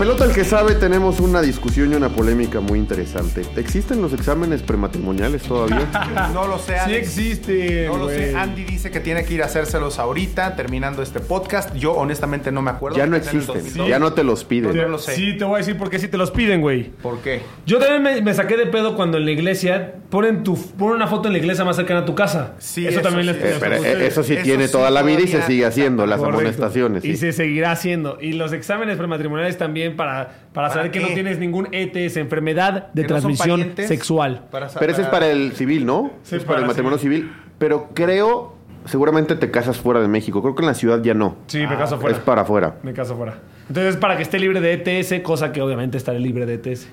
Pelota el que sabe tenemos una discusión y una polémica muy interesante. ¿Existen los exámenes prematrimoniales todavía? No lo sé, Sí Alex. existe. No lo sé. Andy dice que tiene que ir a hacérselos ahorita, terminando este podcast. Yo honestamente no me acuerdo. ya no existen, 2002. ya no te los No piden. lo sé. Sí, te voy a decir por qué si te los piden, güey. ¿Por qué? Yo también me, me saqué de pedo cuando en la iglesia ponen, tu, ponen una foto en la iglesia más cercana a tu casa. Sí, eso, eso también sí. les piden a pero, ustedes. eh, eso sí Eso tiene sí toda la vida y se sigue haciendo, las Correcto. amonestaciones. Y sí. se seguirá haciendo. Y los exámenes prematrimoniales también para, para, ¿Para saber que no tienes ningún ETS, enfermedad de ¿Que no son transmisión sexual. Para Pero ese es para el civil, ¿no? Sí, es para, para el matrimonio civil. Pero creo, seguramente te casas fuera de México. Creo que en la ciudad ya no. Sí, me caso fuera. Es para afuera. Me caso fuera. Entonces, para que esté libre de ETS, cosa que obviamente estaré libre de ETS.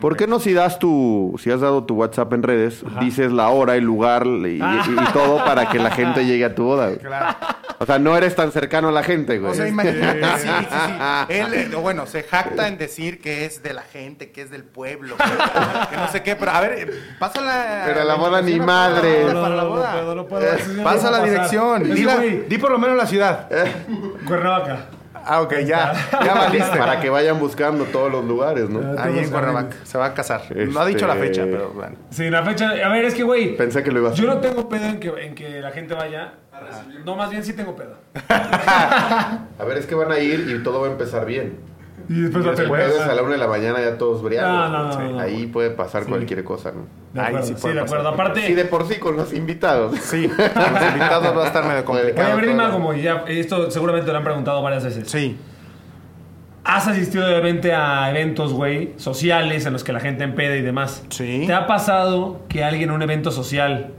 ¿Por qué no si das tu, si has dado tu WhatsApp en redes, dices la hora, el lugar y, y- y todo para que la gente llegue a tu boda? güey? Claro. O sea, no eres tan cercano a la gente, güey. O sea, imagínate. Sí, sí, sí. Él, eh, bueno, se jacta en decir que es de la gente, que es del pueblo, que, que no sé qué. Pero a ver, eh, pasa la. Pero la boda ni madre. Para, No, para la no, boda. no puedo, no puedo. Eso sí no Pasa la dirección. Di, la- güey, di por lo menos la ciudad. Cuernavaca. Ah, ok, ya. Ya valiste. Para que vayan buscando todos los lugares, ¿no? Ah, Ahí en Cuernavaca. Se va a casar. No ha Este- dicho la fecha, pero bueno. Sí, la fecha. A ver, es que, güey. Pensé que lo ibas a Yo hacer. no tengo pedo en que, en que la gente vaya. No, más bien sí tengo pedo. A ver, es que van a ir y todo va a empezar bien. Y después Y no te es a la una de la mañana ya todos briados. No, no, no, Sí. no. Ahí puede pasar cualquier cosa, ¿no? De Ahí sí sí, puede de pasar. acuerdo. Aparte, Sí, de por sí con los invitados. Sí, con los invitados va a estar medio complicado. a ver, todo. Ima, como ya. Esto seguramente lo han preguntado varias veces. Sí. ¿Has asistido obviamente a eventos, güey, sociales en los que la gente empeda y demás? Sí. ¿Te ha pasado que alguien en un evento social,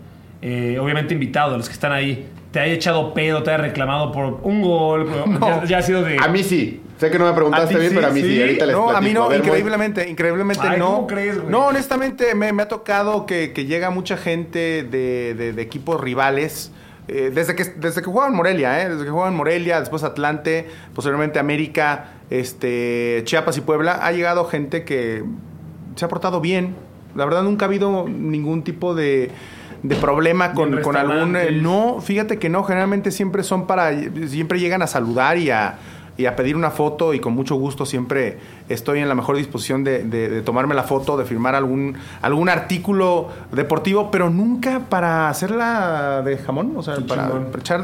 eh, obviamente invitado, los que están ahí, te haya echado pedo, te haya reclamado por un gol? ya, ya ha sido de. A mí sí. Sé que no me ¿A preguntaste bien, sí? pero a mí sí. ¿Sí? Ahorita les No, a mí no, ver, increíblemente, increíblemente Ay, no. ¿cómo crees, güey? No, honestamente me, me ha tocado que, que llega mucha gente de, de- de equipos rivales. eh, desde que desde que jugaban Morelia, ¿eh? Desde que jugaban Morelia, después Atlante, posteriormente América, este, Chiapas y Puebla, ha llegado gente que se ha portado bien. La verdad nunca ha habido ningún tipo de, de problema con, con algún... eh, no, fíjate que no, generalmente siempre son para... Siempre llegan a saludar y a, y a pedir una foto y con mucho gusto siempre estoy en la mejor disposición de, de- de tomarme la foto, de firmar algún, algún artículo deportivo, pero nunca para hacerla de jamón, o sea, para, chingón. echar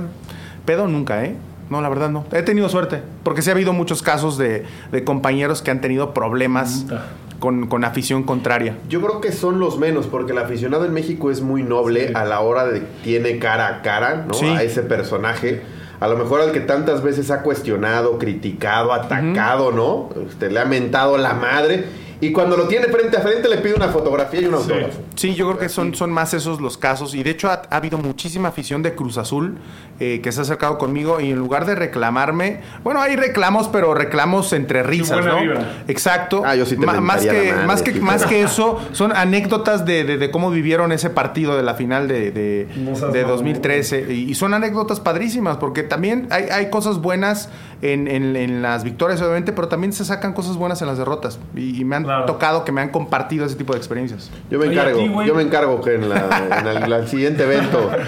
pedo nunca, ¿eh? No, la verdad no. He tenido suerte, porque sí ha habido muchos casos de, de compañeros que han tenido problemas Puta. Con, con afición contraria. Yo creo que son los menos, porque el aficionado en México es muy noble a la hora de tiene cara a cara, ¿no? Sí. A ese personaje. A lo mejor al que tantas veces ha cuestionado, criticado, atacado, ¿no? Este, le ha mentado la madre. Y cuando lo tiene frente a frente le pide una fotografía y un autógrafo. Sí, yo creo que son, son más esos los casos. Y de hecho ha, ha habido muchísima afición de Cruz Azul eh, que se ha acercado conmigo y en lugar de reclamarme, bueno, hay reclamos, pero reclamos entre risas, buena ¿no? vibra. Exacto. Ah, yo sí te más, que, la madre, más, que, sí. más que eso, son anécdotas de, de- de cómo vivieron ese partido de la final de, de, No seas de mamón. 2013. Y, y son anécdotas padrísimas, porque también hay, hay cosas buenas en, en- en las victorias, obviamente, pero también se sacan cosas buenas en las derrotas. Y, y me han Claro. tocado que me han compartido ese tipo de experiencias. Yo me Oye, encargo, ti, güey. yo me encargo que en, la- en el, el siguiente evento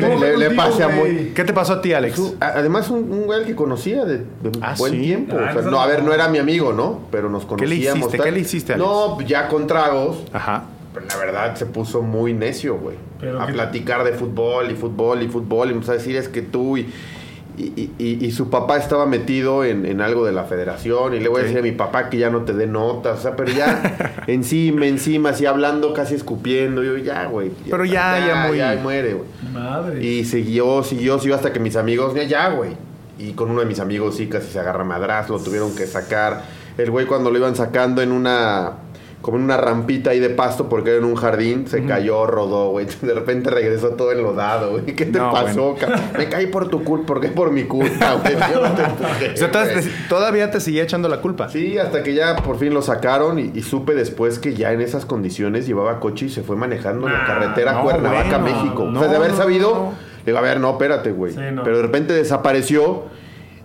¿Cómo fue le, le pase a muy... ¿Qué te pasó a ti, Alex? A- Además, un, un güey que conocía de, de Ah, buen ¿sí? tiempo. Ah, O sea, no, a ver, no era mi amigo, ¿no? Pero nos ¿Qué le conocíamos. hiciste? tal. ¿Qué le hiciste, Alex? No, ya con tragos. Ajá. Pero la verdad se puso muy necio, güey. A platicar de fútbol y fútbol y fútbol. Y empezó a decir, es que tú y... Y, y- y- y su papá estaba metido en, en algo de la federación y le voy a decir a mi papá que ya no te dé notas, o sea, pero ya encima, encima, así hablando, casi escupiendo, yo ya, güey. Pero ya, ya muy- Ya muere, güey. Madre. Y siguió, siguió, siguió hasta que mis amigos, ya, ya, güey. Y con uno de mis amigos sí casi se agarra madraz, lo tuvieron que sacar. El güey cuando lo iban sacando en una como en una rampita ahí de pasto porque era en un jardín, se cayó, rodó, güey. De repente regresó todo enlodado, güey. ¿Qué te No, pasó, ca- Me caí por tu culpa, ¿por qué por mi culpa, güey? O sea, todavía te- seguía echando la culpa. Sí, hasta que ya por fin lo sacaron y, y supe después que ya en esas condiciones llevaba coche y se fue manejando en la Ah, carretera no, Cuernavaca, bueno, México. no, o sea, de haber sabido, digo, a ver, no, espérate, güey. Sí, no. Pero de repente desapareció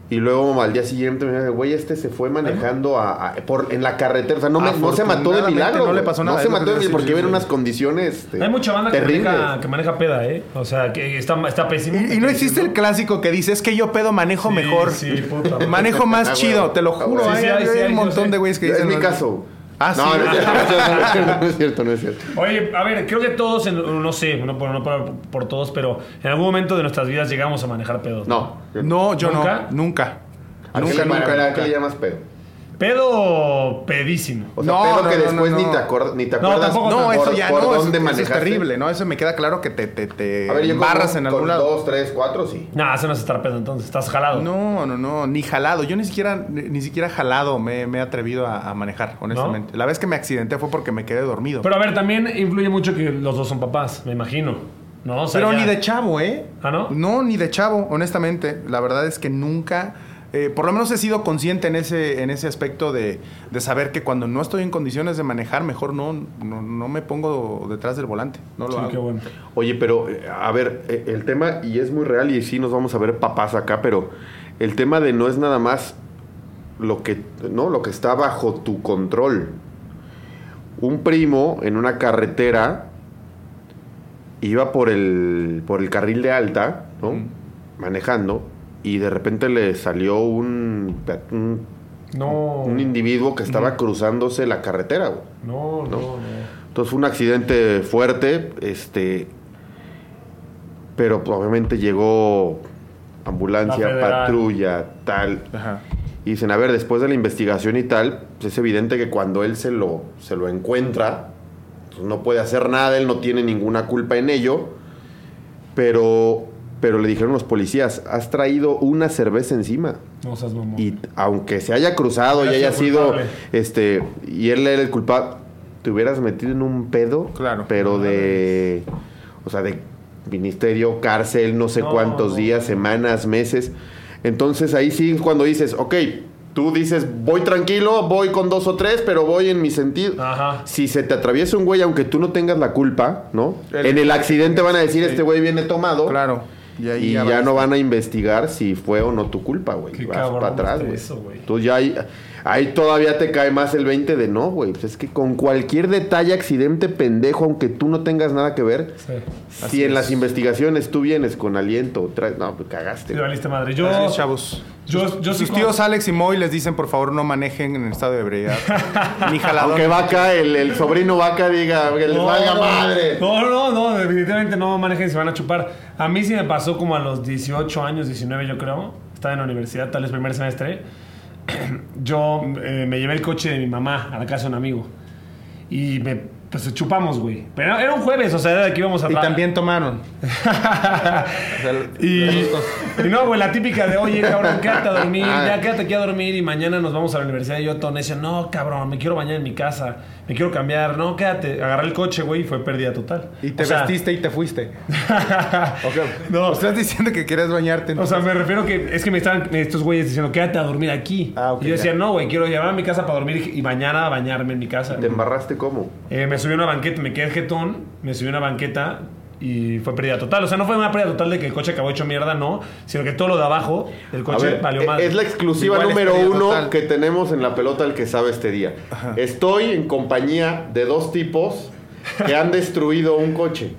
y luego al día siguiente me dice, güey, este se fue manejando a, a- por, en la carretera. O sea, no, me- no se mató de Afortunadamente milagro. no le güey. pasó nada, No es se lo que mató de te milagro iba a porque decir, iba en sí. unas condiciones este, Hay mucha banda que terribles. maneja, que maneja peda, ¿eh? O sea, que está, está pésimo. Y, y no existe el clásico que dice, es que yo pedo manejo Sí, mejor. sí, puta madre. manejo más Ah, chido, te lo Ah, juro. hay, Sí, sí, hay, hay sí, hay, un yo montón sé. de güeyes que Es dicen... mi "No, caso. Ah, sí. No, no es cierto, no es cierto, no es cierto. Oye, a ver, creo que todos, en- no sé, no por, no por- por todos, pero en algún momento de nuestras vidas llegamos a manejar pedos. No. No, yo ¿Nunca? no, nunca. ¿A qué Nunca, nunca. ¿A qué nunca. le llamas pedo? Pedo pedísimo. O sea, No, pedo no, que no, después no, ni, no. te acuerdas, ni te No, acuerdas No, por, eso ya por no, eso- dónde eso, es terrible, ¿no? Eso me queda claro que te, te, te A ver, yo embarras con, en algún con lado. dos, tres, cuatro, sí. Nah, eso no es estar pedo entonces, estás jalado. No, no, no, ni jalado. Yo ni siquiera, ni, ni siquiera jalado me, me he atrevido a, a manejar, honestamente. La vez que me accidenté fue porque me quedé dormido. Pero a ver, también influye mucho que los dos son papás, me imagino. ¿No? O sea, Pero ya- ni de chavo, ¿eh? ¿Ah, no? No, ni de chavo, honestamente. La verdad es que nunca, eh, por lo menos he sido consciente en ese, en ese aspecto de, de saber que cuando no estoy en condiciones de manejar, mejor no, no, no me pongo detrás del volante. No lo Sí, hago. qué bueno. Oye, pero eh, a ver, eh, el tema, y es muy real, y sí nos vamos a ver papás acá, pero el tema de no es nada más lo que, ¿no? Lo que está bajo tu control. Un primo en una carretera iba por el, por el carril de alta, ¿no? Manejando, y de repente le salió un, un, No. un individuo que estaba cruzándose la carretera, güey. No, no, no. Entonces fue un accidente fuerte, este, pero pues, obviamente llegó La ambulancia, patrulla, tal. Ajá. Y dicen, a ver, después de la investigación y tal, pues es evidente que cuando él se lo, se lo encuentra, pues, no puede hacer nada, él no tiene ninguna culpa en ello, pero, pero le dijeron los policías, has traído una cerveza encima. No seas mamón. Y aunque se haya cruzado y haya sido culpable. este, y él era el culpable, te hubieras metido en un pedo, Claro. pero de, o sea, de ministerio, cárcel, no sé No, cuántos no. días, semanas, meses. Entonces ahí sí cuando dices, ok, tú dices, voy tranquilo, voy con dos o tres, pero voy en mi sentido. Ajá. Si se te atraviesa un güey, aunque tú no tengas la culpa, ¿no? El- en el accidente van a decir, Sí. este güey viene tomado. Claro. Y, ahí Y ya, no van a investigar si fue o no tu culpa, güey. Qué Vas cabrón para atrás, güey. Tú ya ahí, ahí todavía te cae más el 20 de no, güey. Pues es que con cualquier detalle, accidente pendejo, aunque tú no tengas nada que ver, Sí. si en las investigaciones tú vienes con aliento, traes, no, pues cagaste. Sí, valiste madre. Yo, Así es, chavos. yo, yo sí Sus tíos Alex y Moy les dicen, por favor, no manejen en estado de ebriedad. Ni jalador. Aunque Vaca, el, el sobrino Vaca diga que les No, valga madre. No, no, no, definitivamente no manejen si van a chupar. A mí sí me pasó como a los 18 años, 19 yo creo. Estaba en la universidad, tal vez primer semestre. Yo eh, me llevé el coche de mi mamá a la casa de un amigo. Y me, pues chupamos, güey. Pero era un jueves, o sea, era de que íbamos a Y también tomaron. y, y no, güey, la típica de, oye, cabrón, quédate a dormir, ya quédate aquí a dormir y mañana nos vamos a la universidad. Y yo, todo necio, no, cabrón, me quiero bañar en mi casa, me quiero cambiar, no, quédate. Agarré el coche, güey, y fue pérdida total. Y te O sea, vestiste y te fuiste. No, Estás diciendo que quieres bañarte. o sea, me refiero que es que me estaban estos güeyes diciendo, quédate a dormir aquí. Ah, ok, y yo decía, ya. no, güey, quiero llevar a mi casa para dormir y mañana bañarme en mi casa. ¿Te embarraste cómo? Eh, me subí a una banqueta, me quedé jetón, me subí a una banqueta y fue pérdida total. O sea, no fue una pérdida total de que el coche acabó hecho mierda, no, sino que todo lo de abajo, el A coche ver, valió mal. es la exclusiva Igual número uno total. que tenemos en la pelota el que sabe este día. Estoy en compañía de dos tipos que han destruido un coche.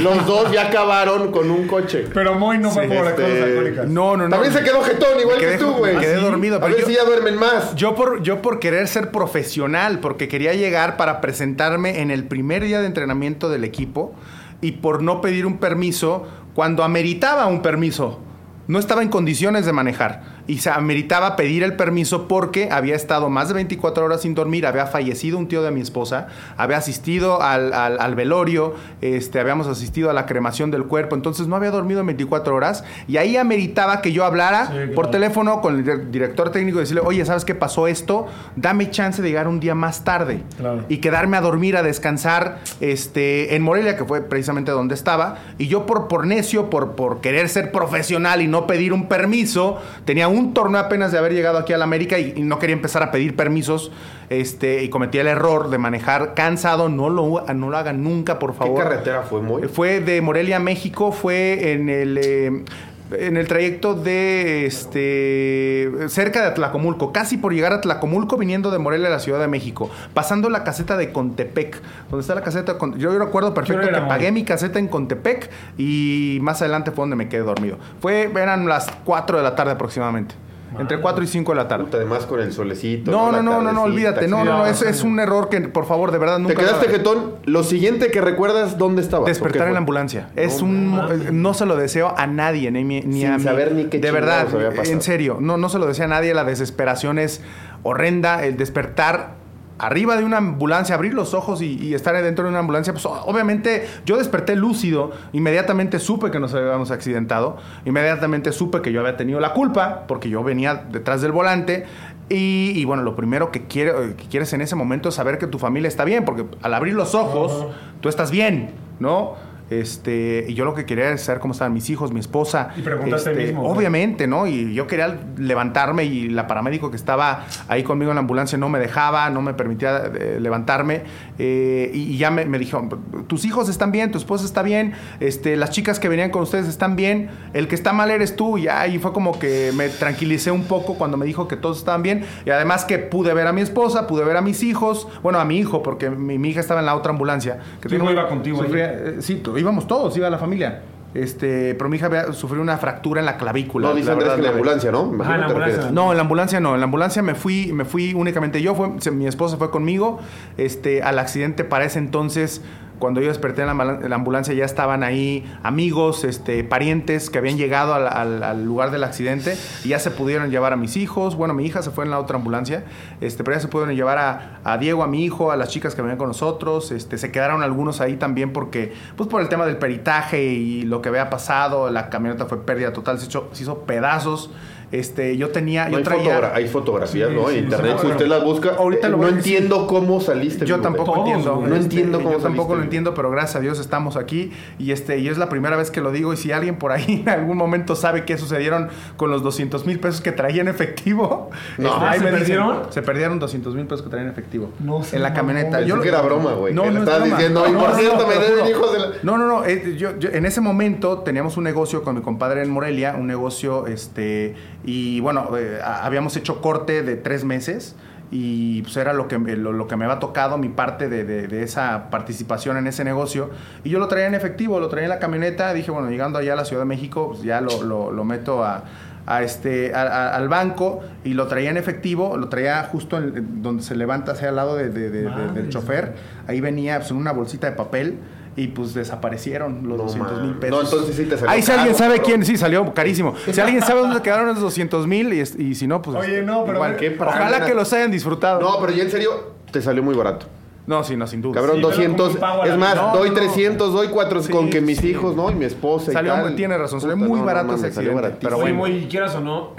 Los dos ya acabaron con un coche. Pero Moy no fue Sí, por este- cosas alcohólicas. No, no, no. También se quedó jetón, igual quedé- que tú, güey. me quedé dormido, A pero ver yo- si ya duermen más. Yo por, yo por querer ser profesional, porque quería llegar para presentarme en el primer día de entrenamiento del equipo y por no pedir un permiso cuando ameritaba un permiso. No estaba en condiciones de manejar. Y se ameritaba pedir el permiso porque había estado más de 24 horas sin dormir, había fallecido un tío de mi esposa, había asistido al, al- al velorio, este, habíamos asistido a la cremación del cuerpo, entonces no había dormido en 24 horas y ahí ameritaba que yo hablara Sí, claro. por teléfono con el dir- director técnico y decirle, oye, ¿sabes qué pasó esto? Dame chance de llegar un día más tarde Claro. y quedarme a dormir, a descansar este, en Morelia, que fue precisamente donde estaba. Y yo por, por necio, por, por querer ser profesional y no pedir un permiso, tenía un torneo apenas de haber llegado aquí a la América y, y no quería empezar a pedir permisos este, y cometí el error de manejar cansado. No lo, no lo hagan nunca, por ¿Qué favor. carretera fue, muy? Fue de Morelia a México, fue en el eh, en el trayecto de este cerca de Atlacomulco, casi por llegar a Atlacomulco viniendo de Morelia a la Ciudad de México, pasando la caseta de Contepec, donde está la caseta yo recuerdo perfecto que pagué mi caseta en Contepec y más adelante fue donde me quedé dormido. Fue eran las 4 de la tarde aproximadamente. Entre 4 y 5 de la tarde. Además con el solecito. No, no, no, no, no, olvídate. No, no, no, no, es, un error que, por favor, de verdad nunca. Te quedaste jetón. Lo siguiente que recuerdas, ¿dónde estabas? Despertar ¿O qué en la ambulancia. Es No un. No se lo deseo a nadie, ni, a mí. saber ni qué De verdad, en serio. No, no se lo deseo a nadie. La desesperación es horrenda. El despertar arriba de una ambulancia, abrir los ojos y, y estar dentro de una ambulancia. Pues obviamente yo desperté lúcido. Inmediatamente supe que nos habíamos accidentado. Inmediatamente supe que yo había tenido la culpa porque yo venía detrás del volante. Y, y bueno, lo primero que, quiere- que quieres en ese momento es saber que tu familia está bien, porque al abrir los ojos, tú estás bien, ¿no? Este, y yo lo que quería es saber cómo estaban mis hijos, mi esposa. Y preguntaste Este, mismo. Obviamente, ¿no? Y yo quería levantarme y la paramédico que estaba ahí conmigo en la ambulancia no me dejaba, no me permitía eh, levantarme. eh, y, y ya me, me dijo, tus hijos están bien, tu esposa está bien, este, las chicas que venían con ustedes están bien, el que está mal eres tú. Y ahí fue como que me tranquilicé un poco cuando me dijo que todos estaban bien. Y además que pude ver a mi esposa, pude ver a mis hijos, bueno, a mi hijo, porque mi, mi hija estaba en la otra ambulancia. Que ¿Tu hijo iba contigo ahí? sufría- eh, sí, tú- íbamos todos, iba la familia. Este, pero mi hija había sufrido una fractura en la clavícula. No, dice Andrés que en la ambulancia, ¿no? La ambulancia. No, en la ambulancia no. En la ambulancia me fui, me fui únicamente yo. Fue, se- mi esposa fue conmigo. Este, al accidente para ese entonces, cuando yo desperté en la, ambulancia, ya estaban ahí amigos, este, parientes que habían llegado al, lugar del accidente y ya se pudieron llevar a mis hijos. Bueno, mi hija se fue en la otra ambulancia, este, pero ya se pudieron llevar a, Diego, a mi hijo, a las chicas que venían con nosotros. Este, se quedaron algunos ahí también porque, pues por el tema del peritaje y lo que había pasado, la camioneta fue pérdida total, se, hizo- se hizo pedazos. Este, yo tenía, No yo hay, traía. fotogra- hay fotografías, Sí, ¿no? sí, internet, sí, si usted las busca. Ahorita eh, lo no voy a decir. entiendo cómo saliste. Yo tampoco. Todos, entiendo. No este, entiendo cómo Yo tampoco saliste. lo entiendo, pero gracias a Dios estamos aquí. Y este y es la primera vez que lo digo. Y si alguien por ahí en algún momento sabe qué sucedieron con los 200 mil pesos que traía en efectivo. No. este, ahí ¿se me dicen, perdieron? se perdieron 200 mil pesos que traían en efectivo. No sé, en la no, camioneta. Lo- que era broma, güey. No, que no broma. diciendo, y No, por no, cierto, no, me juro. hijos de la... No, no, no. eh, yo, yo- en ese momento teníamos un negocio con mi compadre en Morelia, un negocio, este, y bueno, eh, habíamos hecho corte de tres meses y pues era lo que, lo, lo que me había tocado, mi parte de, de- de esa participación en ese negocio. Y yo lo traía en efectivo, lo traía en la camioneta. Dije, bueno, llegando allá a la Ciudad de México, pues ya lo, lo- lo meto a, a este, a- a- al banco y lo traía en efectivo, lo traía justo en, en donde se levanta hacia al lado de- de- de- de- del chofer. Ahí venía pues, en una bolsita de papel. Y pues desaparecieron los No, 200 mil pesos. No, entonces sí te salió Ahí si alguien sabe bro. quién, sí, salió carísimo. Si alguien sabe dónde quedaron esos 200 mil y, si no, pues. Oye, no, pero igual. qué Ojalá que los hayan disfrutado. No, pero ya en serio, te salió muy barato. No, sí, no, sin duda. Cabrón, Sí, pero 200. como un pago a la Es más. No, doy no. 300, doy 4 Sí, con que mis sí. hijos, ¿no? Y mi esposa Salió y tal. muy- tiene razón, salió Puta, muy no, no barato ese salió accidente, baratísimo. pero bueno. muy quieras o no,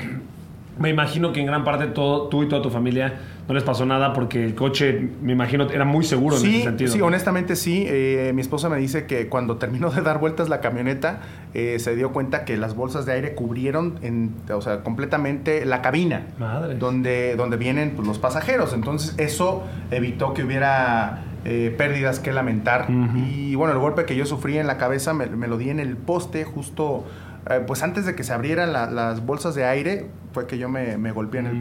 me imagino que en gran parte todo, tú y toda tu familia no les pasó nada porque el coche, me imagino, era muy seguro en Sí, ese sentido. sí, honestamente sí. Eh, mi esposa me dice que cuando terminó de dar vueltas la camioneta, eh, se dio cuenta que las bolsas de aire cubrieron, en, o sea, completamente la cabina. Madre. Donde, donde vienen pues, los pasajeros. Entonces, eso evitó que hubiera eh, pérdidas que lamentar. Y bueno, el golpe que yo sufrí en la cabeza me, me lo di en el poste justo... eh, pues antes de que se abrieran la- las bolsas de aire, fue que yo me, me golpeé en el Mm.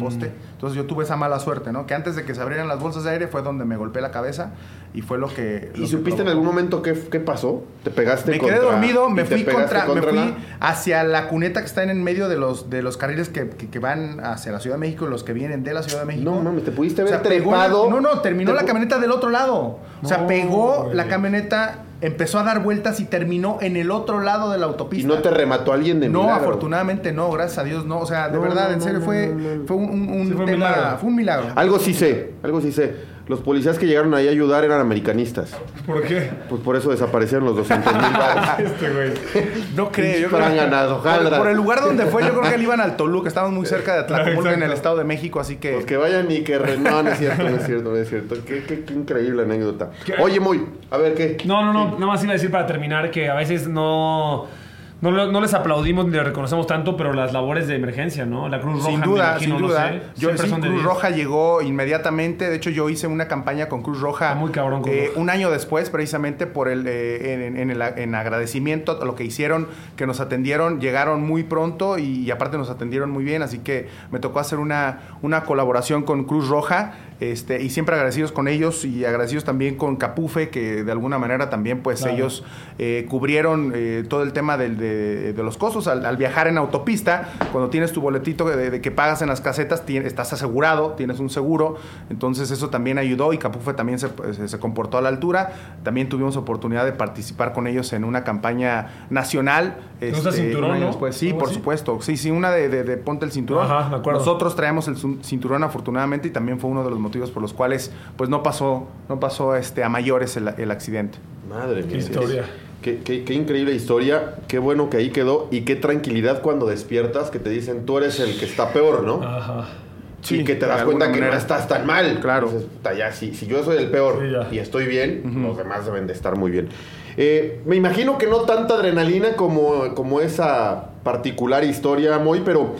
Entonces yo tuve esa mala suerte, ¿no? Que antes de que se abrieran las bolsas de aire fue donde me golpeé la cabeza y fue lo que... ¿Y supiste en algún momento qué, qué pasó? ¿Te pegaste Me contra- quedé dormido, y me fui contra, me fui la- hacia la cuneta que está en el medio de los de los carriles que, que- que van hacia la Ciudad de México y los que vienen de la Ciudad de México. No mames, te pudiste O haber sea, pegó trepado. no, no, terminó Te la camioneta del otro lado. O sea, No, pegó güey. la camioneta, empezó a dar vueltas y terminó en el otro lado de la Y autopista. no te remató alguien de No, milagro. afortunadamente no, gracias a Dios no. O sea, de No, verdad, no, en serio no, fue, no, no. fue un, un- un Sí, fue un tema, milagro. fue un milagro. Algo sí sé, algo sí sé. Los policías que llegaron ahí a ayudar eran americanistas. ¿Por qué? Pues por eso desaparecieron los 200 mil. Este güey. No creo, yo creo ganado, por, el lugar donde fue, yo creo que le iban al Toluca, estábamos muy cerca de Atlacomulco en el. Estado de México, así que... Los que vayan y que... re- No, no es cierto, no es cierto, no es cierto. Qué, qué- qué increíble anécdota. ¿Qué? Oye, muy, a ver, ¿qué? No, no, no. Nada más iba a decir para terminar que a veces no. No, no les aplaudimos ni les reconocemos tanto, pero las labores de emergencia, ¿no? La Cruz Roja, Sin duda, imagino, sin no duda. sé, Yo sí, Cruz 10. Roja llegó inmediatamente. De hecho, yo hice una campaña con Cruz Roja. Está muy cabrón, Cruz eh, Roja. Un año después, precisamente por el, eh, en, en agradecimiento a lo que hicieron, que nos atendieron, llegaron muy pronto y, y aparte nos atendieron muy bien. Así que me tocó hacer una, una colaboración con Cruz Roja. Este, y siempre agradecidos con ellos y agradecidos también con Capufe, que de alguna manera también pues Claro. ellos eh, cubrieron eh, todo el tema del- de, de los costos. Al, al viajar en autopista, cuando tienes tu boletito de, de que pagas en las casetas, estás asegurado, tienes un seguro. Entonces eso también ayudó y Capufe también se, se- se comportó a la altura. También tuvimos oportunidad de participar con ellos en una campaña nacional. este, cinturón, un año no? después. Sí, ¿Algo por así? supuesto. Sí, sí, una de, de- de ponte el cinturón. Ajá. Nosotros traemos el cin- cinturón afortunadamente y también fue uno de los motivos por los cuales pues no pasó, no pasó este, a mayores el, el accidente. Madre mía. historia. Qué, qué- qué increíble historia. Qué bueno que ahí quedó. Y qué tranquilidad cuando despiertas que te dicen tú eres el que está peor, ¿no? Ajá. y Sí, que te das cuenta que no estás tan mal. Claro. "Puta, ya, si, si yo soy el peor Sí, y estoy bien, los demás deben de estar muy bien. Eh, me imagino que no tanta adrenalina como, como esa particular historia, Moy, pero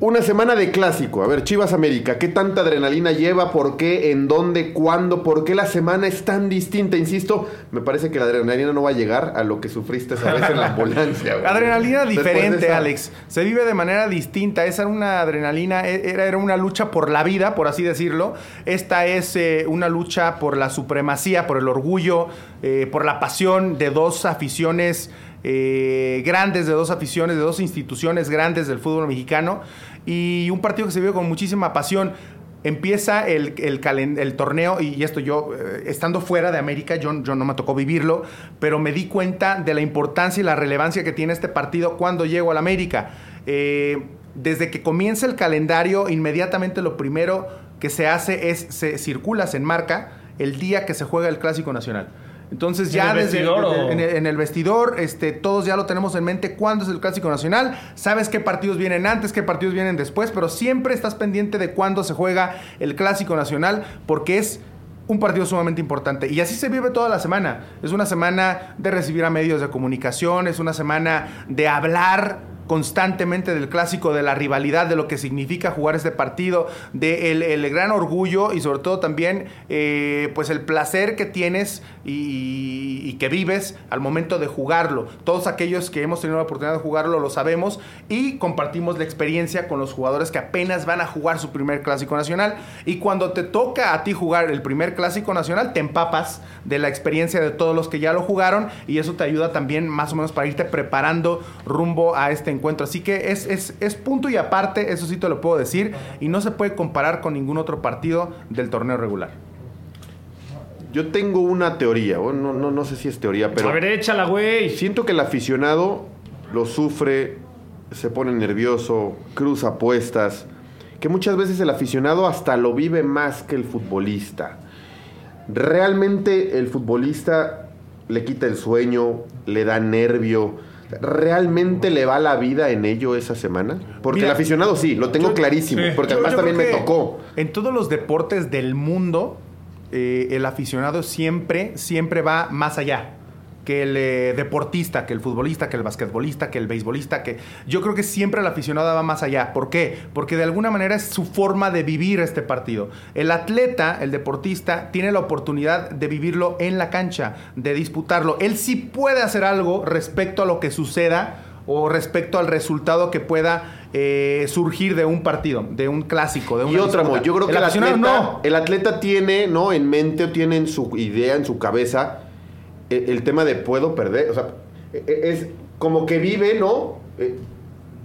una semana de clásico. A ver, Chivas América, ¿qué tanta adrenalina lleva? ¿Por qué? ¿En dónde? ¿Cuándo? ¿Por qué la semana es tan distinta? Insisto, me parece que la adrenalina no va a llegar a lo que sufriste esa vez en la ambulancia. güey. Adrenalina de diferente, Alex. Se vive de manera distinta. Esa era una adrenalina, e- era, era una lucha por la vida, por así decirlo. Esta es eh, una lucha por la supremacía, por el orgullo, eh, por la pasión de dos aficiones eh, grandes, de dos aficiones, de dos instituciones grandes del fútbol mexicano. Y un partido que se vive con muchísima pasión. Empieza el, el torneo y esto yo, eh, estando fuera de América, yo, yo no me tocó vivirlo, pero me di cuenta de la importancia y la relevancia que tiene este partido cuando llego al América. Eh, desde que comienza el calendario, inmediatamente lo primero que se hace es, se circula, se enmarca el día que se juega el Clásico Nacional. Entonces ¿En ya el desde vestidor o? en, el, en el vestidor, este, todos ya lo tenemos en mente cuándo es el Clásico Nacional, sabes qué partidos vienen antes, qué partidos vienen después, pero siempre estás pendiente de cuándo se juega el Clásico Nacional, porque es un partido sumamente importante. Y así se vive toda la semana. Es una semana de recibir a medios de comunicación, es una semana de hablar constantemente del clásico, de la rivalidad, de lo que significa jugar este partido, de el, el gran orgullo y sobre todo también eh, pues el placer que tienes y, y que vives al momento de jugarlo. Todos aquellos que hemos tenido la oportunidad de jugarlo lo sabemos y compartimos la experiencia con los jugadores que apenas van a jugar su primer clásico nacional y cuando te toca a ti jugar el primer clásico nacional te empapas de la experiencia de todos los que ya lo jugaron y eso te ayuda también más o menos para irte preparando rumbo a este encuentro. Así que es, es, es punto y aparte, eso sí te lo puedo decir, y no se puede comparar con ningún otro partido del torneo regular. Yo tengo una teoría, no, no sé si es teoría, pero A ver, échala, güey. siento que el aficionado lo sufre, se pone nervioso, cruza apuestas, que muchas veces el aficionado hasta lo vive más que el futbolista. Realmente el futbolista le quita el sueño, le da nervio. ¿Realmente le va la vida en ello esa semana? Porque Mira, el aficionado sí, lo tengo yo- clarísimo, sí. porque Yo- además yo también me tocó. En todos los deportes del mundo, eh, el aficionado siempre, siempre va más allá que el eh, deportista, que el futbolista, que el basquetbolista, que el beisbolista, que yo creo que siempre el aficionado va más allá. ¿Por qué? Porque de alguna manera es su forma de vivir este partido. El atleta, el deportista, tiene la oportunidad de vivirlo en la cancha, de disputarlo. Él sí puede hacer algo respecto a lo que suceda o respecto al resultado que pueda eh, surgir de un partido, de un clásico, de una Y otra, yo creo que el, atleta, no. el atleta tiene, ¿no? En mente o tiene en su idea, en su cabeza, eh, el, tema de puedo perder. O sea, eh, eh, es como que vive, ¿no?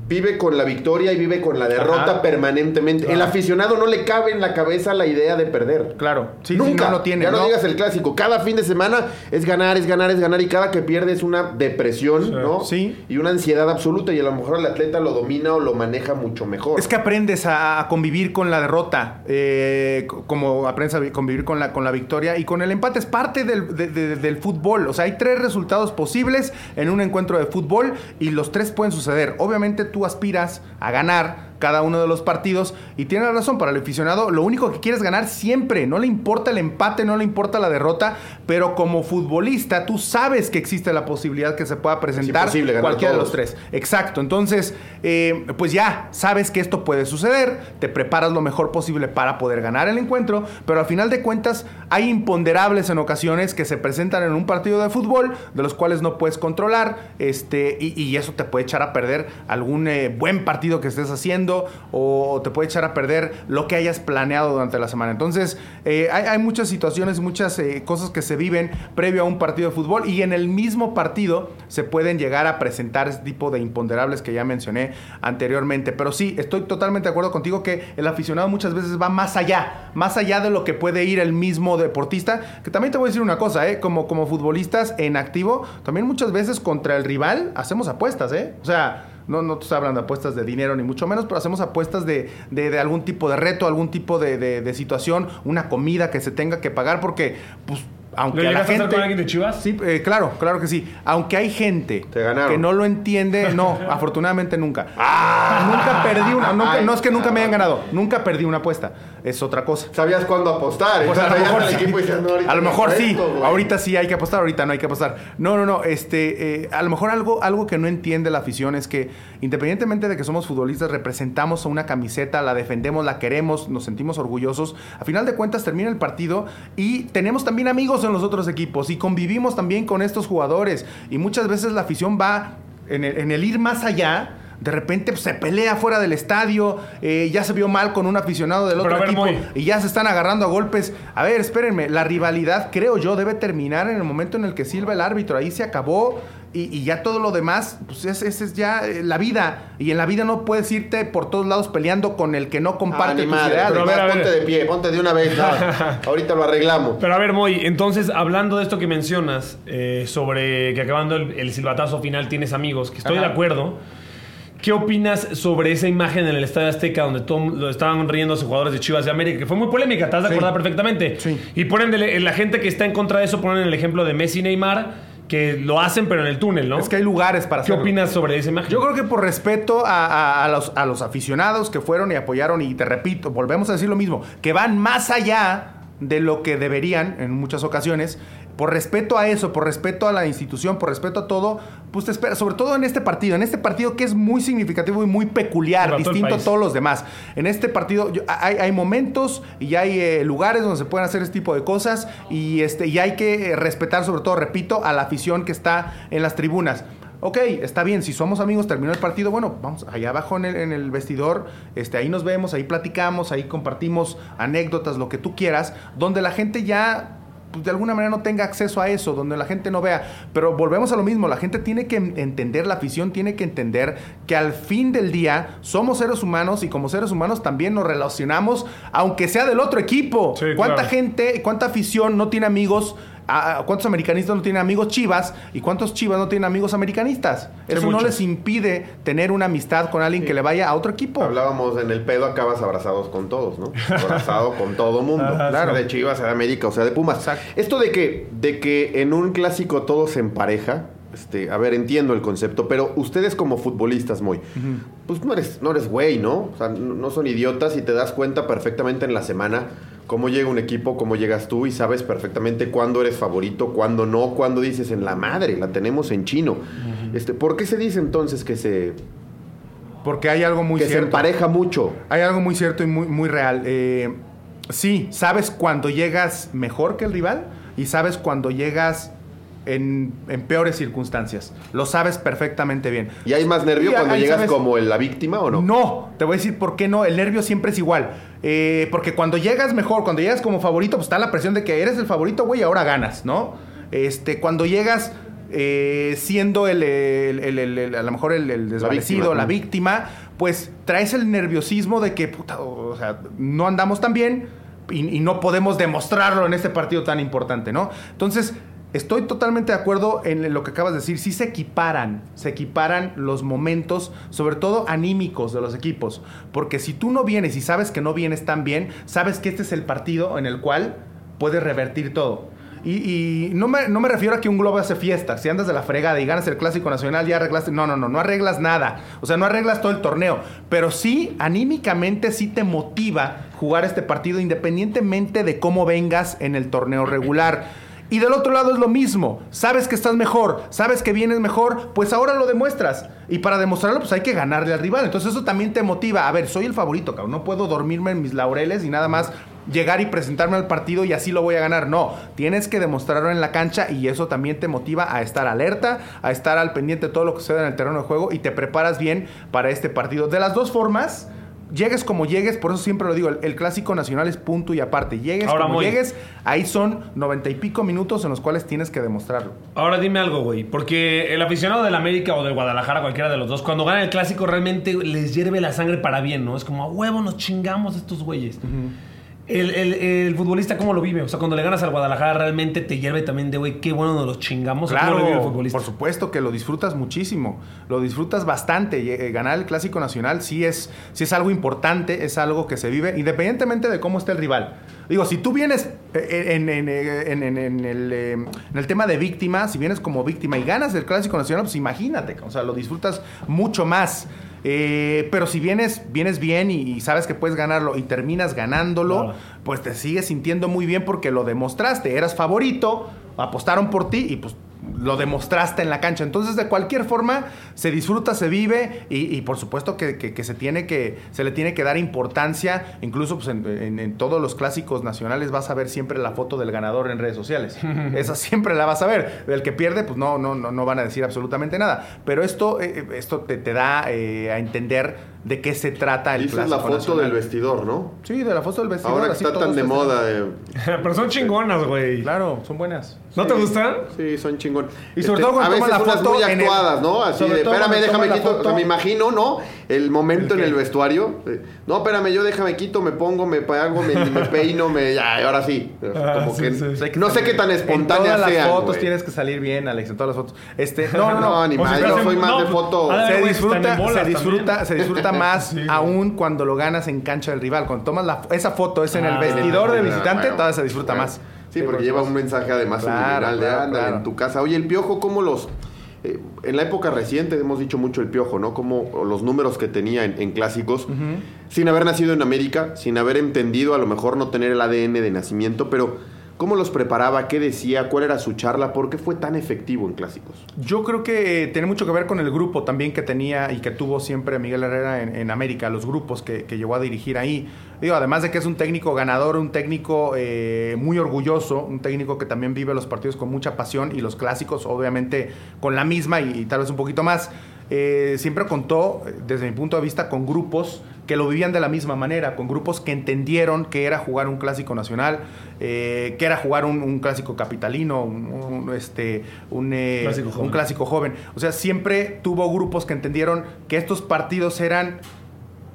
Vive con la victoria y vive con la derrota Ajá. permanentemente. El aficionado no le cabe en la cabeza la idea de perder. Claro, sí, sí, Nunca no lo tiene. Ya no, ¿no? digas el clásico. Cada fin de semana es ganar, es ganar, es ganar. Y cada que pierde es una depresión, Sí. ¿no? Sí. Y una ansiedad absoluta. Y a lo mejor el atleta lo domina o lo maneja mucho mejor. Es que aprendes a, a convivir con la derrota, eh, como aprendes a vi- convivir con la, con la victoria y con el empate. Es parte del, de- de- del fútbol. O sea, hay tres resultados posibles en un encuentro de fútbol y los tres pueden suceder. Obviamente tú aspiras a ganar cada uno de los partidos y tienes razón, para el aficionado lo único que quiere es ganar siempre. No le importa el empate, no le importa la derrota, pero como futbolista tú sabes que existe la posibilidad que se pueda presentar cualquiera de los tres. Exacto. Entonces, eh, pues ya sabes que esto puede suceder, te preparas lo mejor posible para poder ganar el encuentro, pero al final de cuentas hay imponderables en ocasiones que se presentan en un partido de fútbol de los cuales no puedes controlar, este, y, y eso te puede echar a perder algún eh, buen partido que estés haciendo o te puede echar a perder lo que hayas planeado durante la semana. Entonces, eh, hay, muchas situaciones, muchas eh, cosas que se viven previo a un partido de fútbol y en el mismo partido se pueden llegar a presentar este tipo de imponderables que ya mencioné anteriormente. Pero sí, estoy totalmente de acuerdo contigo que el aficionado muchas veces va más allá, más allá de lo que puede ir el mismo deportista. Que también te voy a decir una cosa, ¿eh? como, como futbolistas en activo, también muchas veces contra el rival hacemos apuestas, ¿eh? O sea... No, no te estoy hablando de apuestas de dinero ni mucho menos, pero hacemos apuestas de, de- de algún tipo de reto, algún tipo de, de- de situación, una comida que se tenga que pagar, porque, pues, aunque ¿Lo a la a hacer gente... con alguien de Chivas? Sí, eh, claro, claro que sí. Aunque hay gente que no lo entiende, no, afortunadamente nunca. nunca perdí una, nunca- Ay, no es que nunca me hayan ganado, nunca perdí una apuesta. Es otra cosa. Sabías cuándo apostar. Pues a lo mejor sí. equipo y "No, ahorita A lo me mejor sí. apuesto, güey". Ahorita sí hay que apostar, ahorita no hay que apostar. No, no, no. Este, eh, a lo mejor algo, algo que no entiende la afición es que independientemente de que somos futbolistas, representamos a una camiseta, la defendemos, la queremos, nos sentimos orgullosos. A final de cuentas termina el partido y tenemos también amigos en los otros equipos y convivimos también con estos jugadores. Y muchas veces la afición va en el, en el ir más allá. De repente pues, se pelea fuera del estadio, eh, ya se vio mal con un aficionado del Pero otro ver, equipo y ya se están agarrando a golpes. A ver, espérenme, la rivalidad creo yo debe terminar en el momento en el que silba el árbitro. Ahí se acabó y, y ya todo lo demás, pues es, es, es ya eh, la vida. Y en la vida no puedes irte por todos lados peleando con el que no Ah, comparte ni tus madre, ideales. Pero a ver, a ver. ponte de pie, ponte de una vez. no. ahorita lo arreglamos. Pero a ver, Moy, entonces, hablando de esto que mencionas, eh, sobre que acabando el, el silbatazo final tienes amigos, que estoy Ajá. de acuerdo. ¿Qué opinas sobre esa imagen en el Estadio Azteca donde todo, lo estaban riendo los jugadores de Chivas de América? Que fue muy polémica, te has de Sí. acordar perfectamente. Sí. Y ponen de- la gente que está en contra de eso, ponen el ejemplo de Messi y Neymar, que lo hacen pero en el túnel, ¿no? Es que hay lugares para ¿Qué hacerlo. opinas sobre esa imagen? Yo creo que por respeto a, a- a los, a los aficionados que fueron y apoyaron, y te repito, volvemos a decir lo mismo, que van más allá de lo que deberían en muchas ocasiones, por respeto a eso, por respeto a la institución, por respeto a todo, pues te espera, sobre todo en este partido, en este partido que es muy significativo y muy peculiar, todo distinto a todos los demás. En este partido yo- hay, hay momentos y hay eh, lugares donde se pueden hacer este tipo de cosas y, este, y hay que eh, respetar sobre todo, repito, a la afición que está en las tribunas. Ok, está bien, si somos amigos, terminó el partido, bueno, vamos allá abajo en el, en el vestidor, este, ahí nos vemos, ahí platicamos, ahí compartimos anécdotas, lo que tú quieras, donde la gente ya de alguna manera no tenga acceso a eso, donde la gente no vea. Pero volvemos a lo mismo, la gente tiene que en- entender, la afición tiene que entender que al fin del día somos seres humanos y como seres humanos también nos relacionamos, aunque sea del otro equipo. Sí, ¿Cuánta claro. gente, cuánta afición no tiene amigos? A- a- ¿Cuántos americanistas no tienen amigos chivas? ¿Y cuántos chivas no tienen amigos americanistas? Sí, Eso no les impide tener una amistad con alguien que le vaya a otro equipo. Hablábamos en el pedo, acabas abrazados con todos, ¿no? Abrazado con todo mundo. Ajá, claro. sí. de Chivas, sea de América, o sea de Pumas. Exacto. Esto de que, de que en un clásico todo se empareja, este, a ver, entiendo el concepto, pero ustedes como futbolistas, muy, pues no eres, no eres güey, ¿no? O sea, no, no son idiotas y te das cuenta perfectamente en la semana cómo llega un equipo, cómo llegas tú y sabes perfectamente cuándo eres favorito, cuándo no, cuándo dices en la madre, la tenemos en chino. este, ¿Por qué se dice entonces que se, Porque hay algo muy que se empareja mucho? Hay algo muy cierto y muy, muy real. Eh, sí, sabes cuando llegas mejor que el rival y sabes cuando llegas en, en peores circunstancias. Lo sabes perfectamente bien. ¿Y hay más nervio Y cuando llegas sabes- como la víctima o no? No, te voy a decir por qué no. El nervio siempre es igual. Eh, porque cuando llegas mejor, cuando llegas como favorito, pues está la presión de que eres el favorito, güey, y ahora ganas, ¿no? Este, cuando llegas eh, siendo el, el- el- el- el- a lo mejor el, desvanecido, víctima. la víctima, pues traes el nerviosismo de que, puta, o sea, no andamos tan bien y, y no podemos demostrarlo en este partido tan importante, ¿no? Entonces, estoy totalmente de acuerdo en lo que acabas de decir. Sí se equiparan, se equiparan los momentos, sobre todo anímicos de los equipos. Porque si tú no vienes y sabes que no vienes tan bien, sabes que este es el partido en el cual puedes revertir todo. Y, y no, me, no me refiero a que un globo hace fiesta. Si andas de la fregada y ganas el clásico nacional, ya arreglaste. No, no, no, no arreglas nada. O sea, no arreglas todo el torneo. Pero sí, anímicamente, sí te motiva jugar este partido independientemente de cómo vengas en el torneo regular. Y del otro lado es lo mismo. Sabes que estás mejor, sabes que vienes mejor, pues ahora lo demuestras. Y para demostrarlo, pues hay que ganarle al rival. Entonces eso también te motiva. A ver, soy el favorito, cabrón. No puedo dormirme en mis laureles y nada más llegar y presentarme al partido y así lo voy a ganar. No, tienes que demostrarlo en la cancha y eso también te motiva a estar alerta, a estar al pendiente de todo lo que sucede en el terreno de juego y te preparas bien para este partido. De las dos formas, llegues como llegues, por eso siempre lo digo, el, el clásico nacional es punto y aparte. Llegues Ahora, como llegues, ahí son noventa y pico minutos en los cuales tienes que demostrarlo. Ahora dime algo, güey. Porque el aficionado del América o del Guadalajara, cualquiera de los dos, cuando gana el clásico realmente les hierve la sangre para bien, ¿no? Es como a huevo nos chingamos estos güeyes. El, el- el futbolista, ¿cómo lo vive? O sea, cuando le ganas al Guadalajara, realmente te hierve también de, güey, qué bueno nos los chingamos. ¿O ¿Cómo lo vive el Claro, futbolista? por supuesto que lo disfrutas muchísimo, lo disfrutas bastante. Eh, ganar el clásico nacional sí es, sí es algo importante, es algo que se vive independientemente de cómo esté el rival. Digo, si tú vienes eh, en, en- en- en- el, eh, en el tema de víctima, si vienes como víctima y ganas el clásico nacional, pues imagínate, o sea, lo disfrutas mucho más. Eh, pero si vienes, vienes bien y, y sabes que puedes ganarlo y terminas ganándolo, Claro. pues te sigues sintiendo muy bien porque lo demostraste. Eras favorito, apostaron por ti y pues lo demostraste en la cancha. Entonces, de cualquier forma, se disfruta, se vive y, y por supuesto que, que- que se, tiene que se le tiene que dar importancia. Incluso pues, en, en- en todos los clásicos nacionales vas a ver siempre la foto del ganador en redes sociales. Esa siempre la vas a ver. Del que pierde, pues no, no, no, no van a decir absolutamente nada. Pero esto, eh, esto te, te da eh, a entender de qué se trata el Dices clásico la foto nacional. del vestidor, ¿no? Sí, de la foto del vestidor. Ahora que está tan de moda. eh, Pero son chingonas, güey. Claro, son buenas. ¿No te gustan? Sí, son chingón. Y sobre todo cuando a veces toman la foto muy el- actuadas, ¿no? Así sobre de, espérame, déjame quito. O sea, me imagino, ¿no? El momento ¿El en el vestuario. eh, No, espérame, yo déjame quito, me pongo, me pago, me, me peino, me. Ya, ahora sí. Ah, Como sí, que, sí. Hay que no sé qué tan En espontáneas todas sean. las fotos güey. tienes que salir bien, Alex, en todas las fotos. Este, no, no, No, no. ni más, yo soy más de foto. a ver, se disfruta, se disfruta, se disfruta más Sí, güey. aún cuando lo ganas en cancha del rival. Cuando tomas la- esa foto, es en el Ah, vestidor del Ah, visitante, bueno, todavía se disfruta bueno. más. Sí, porque lleva un mensaje además Claro, subliminal de claro, anda claro. en tu casa. Oye, el piojo, ¿cómo los. eh, en la época reciente hemos dicho mucho el piojo, ¿no? Como los números que tenía en, en clásicos, sin haber nacido en América, sin haber entendido, a lo mejor no tener el ADN de nacimiento, pero ¿cómo los preparaba? ¿Qué decía? ¿Cuál era su charla? ¿Por qué fue tan efectivo en clásicos? Yo creo que eh, tiene mucho que ver con el grupo también que tenía y que tuvo siempre Miguel Herrera en, América, los grupos que, que llegó a dirigir ahí. Digo, además de que es un técnico ganador, un técnico eh, muy orgulloso, un técnico que también vive los partidos con mucha pasión y los clásicos obviamente con la misma y, y tal vez un poquito más. Eh, siempre contó, eh, desde mi punto de vista, con grupos que lo vivían de la misma manera, con grupos que entendieron que era jugar un clásico nacional, eh, que era jugar un, un clásico capitalino, un, un, este, un, eh, Clásico un joven. clásico joven. O sea, siempre tuvo grupos que entendieron que estos partidos eran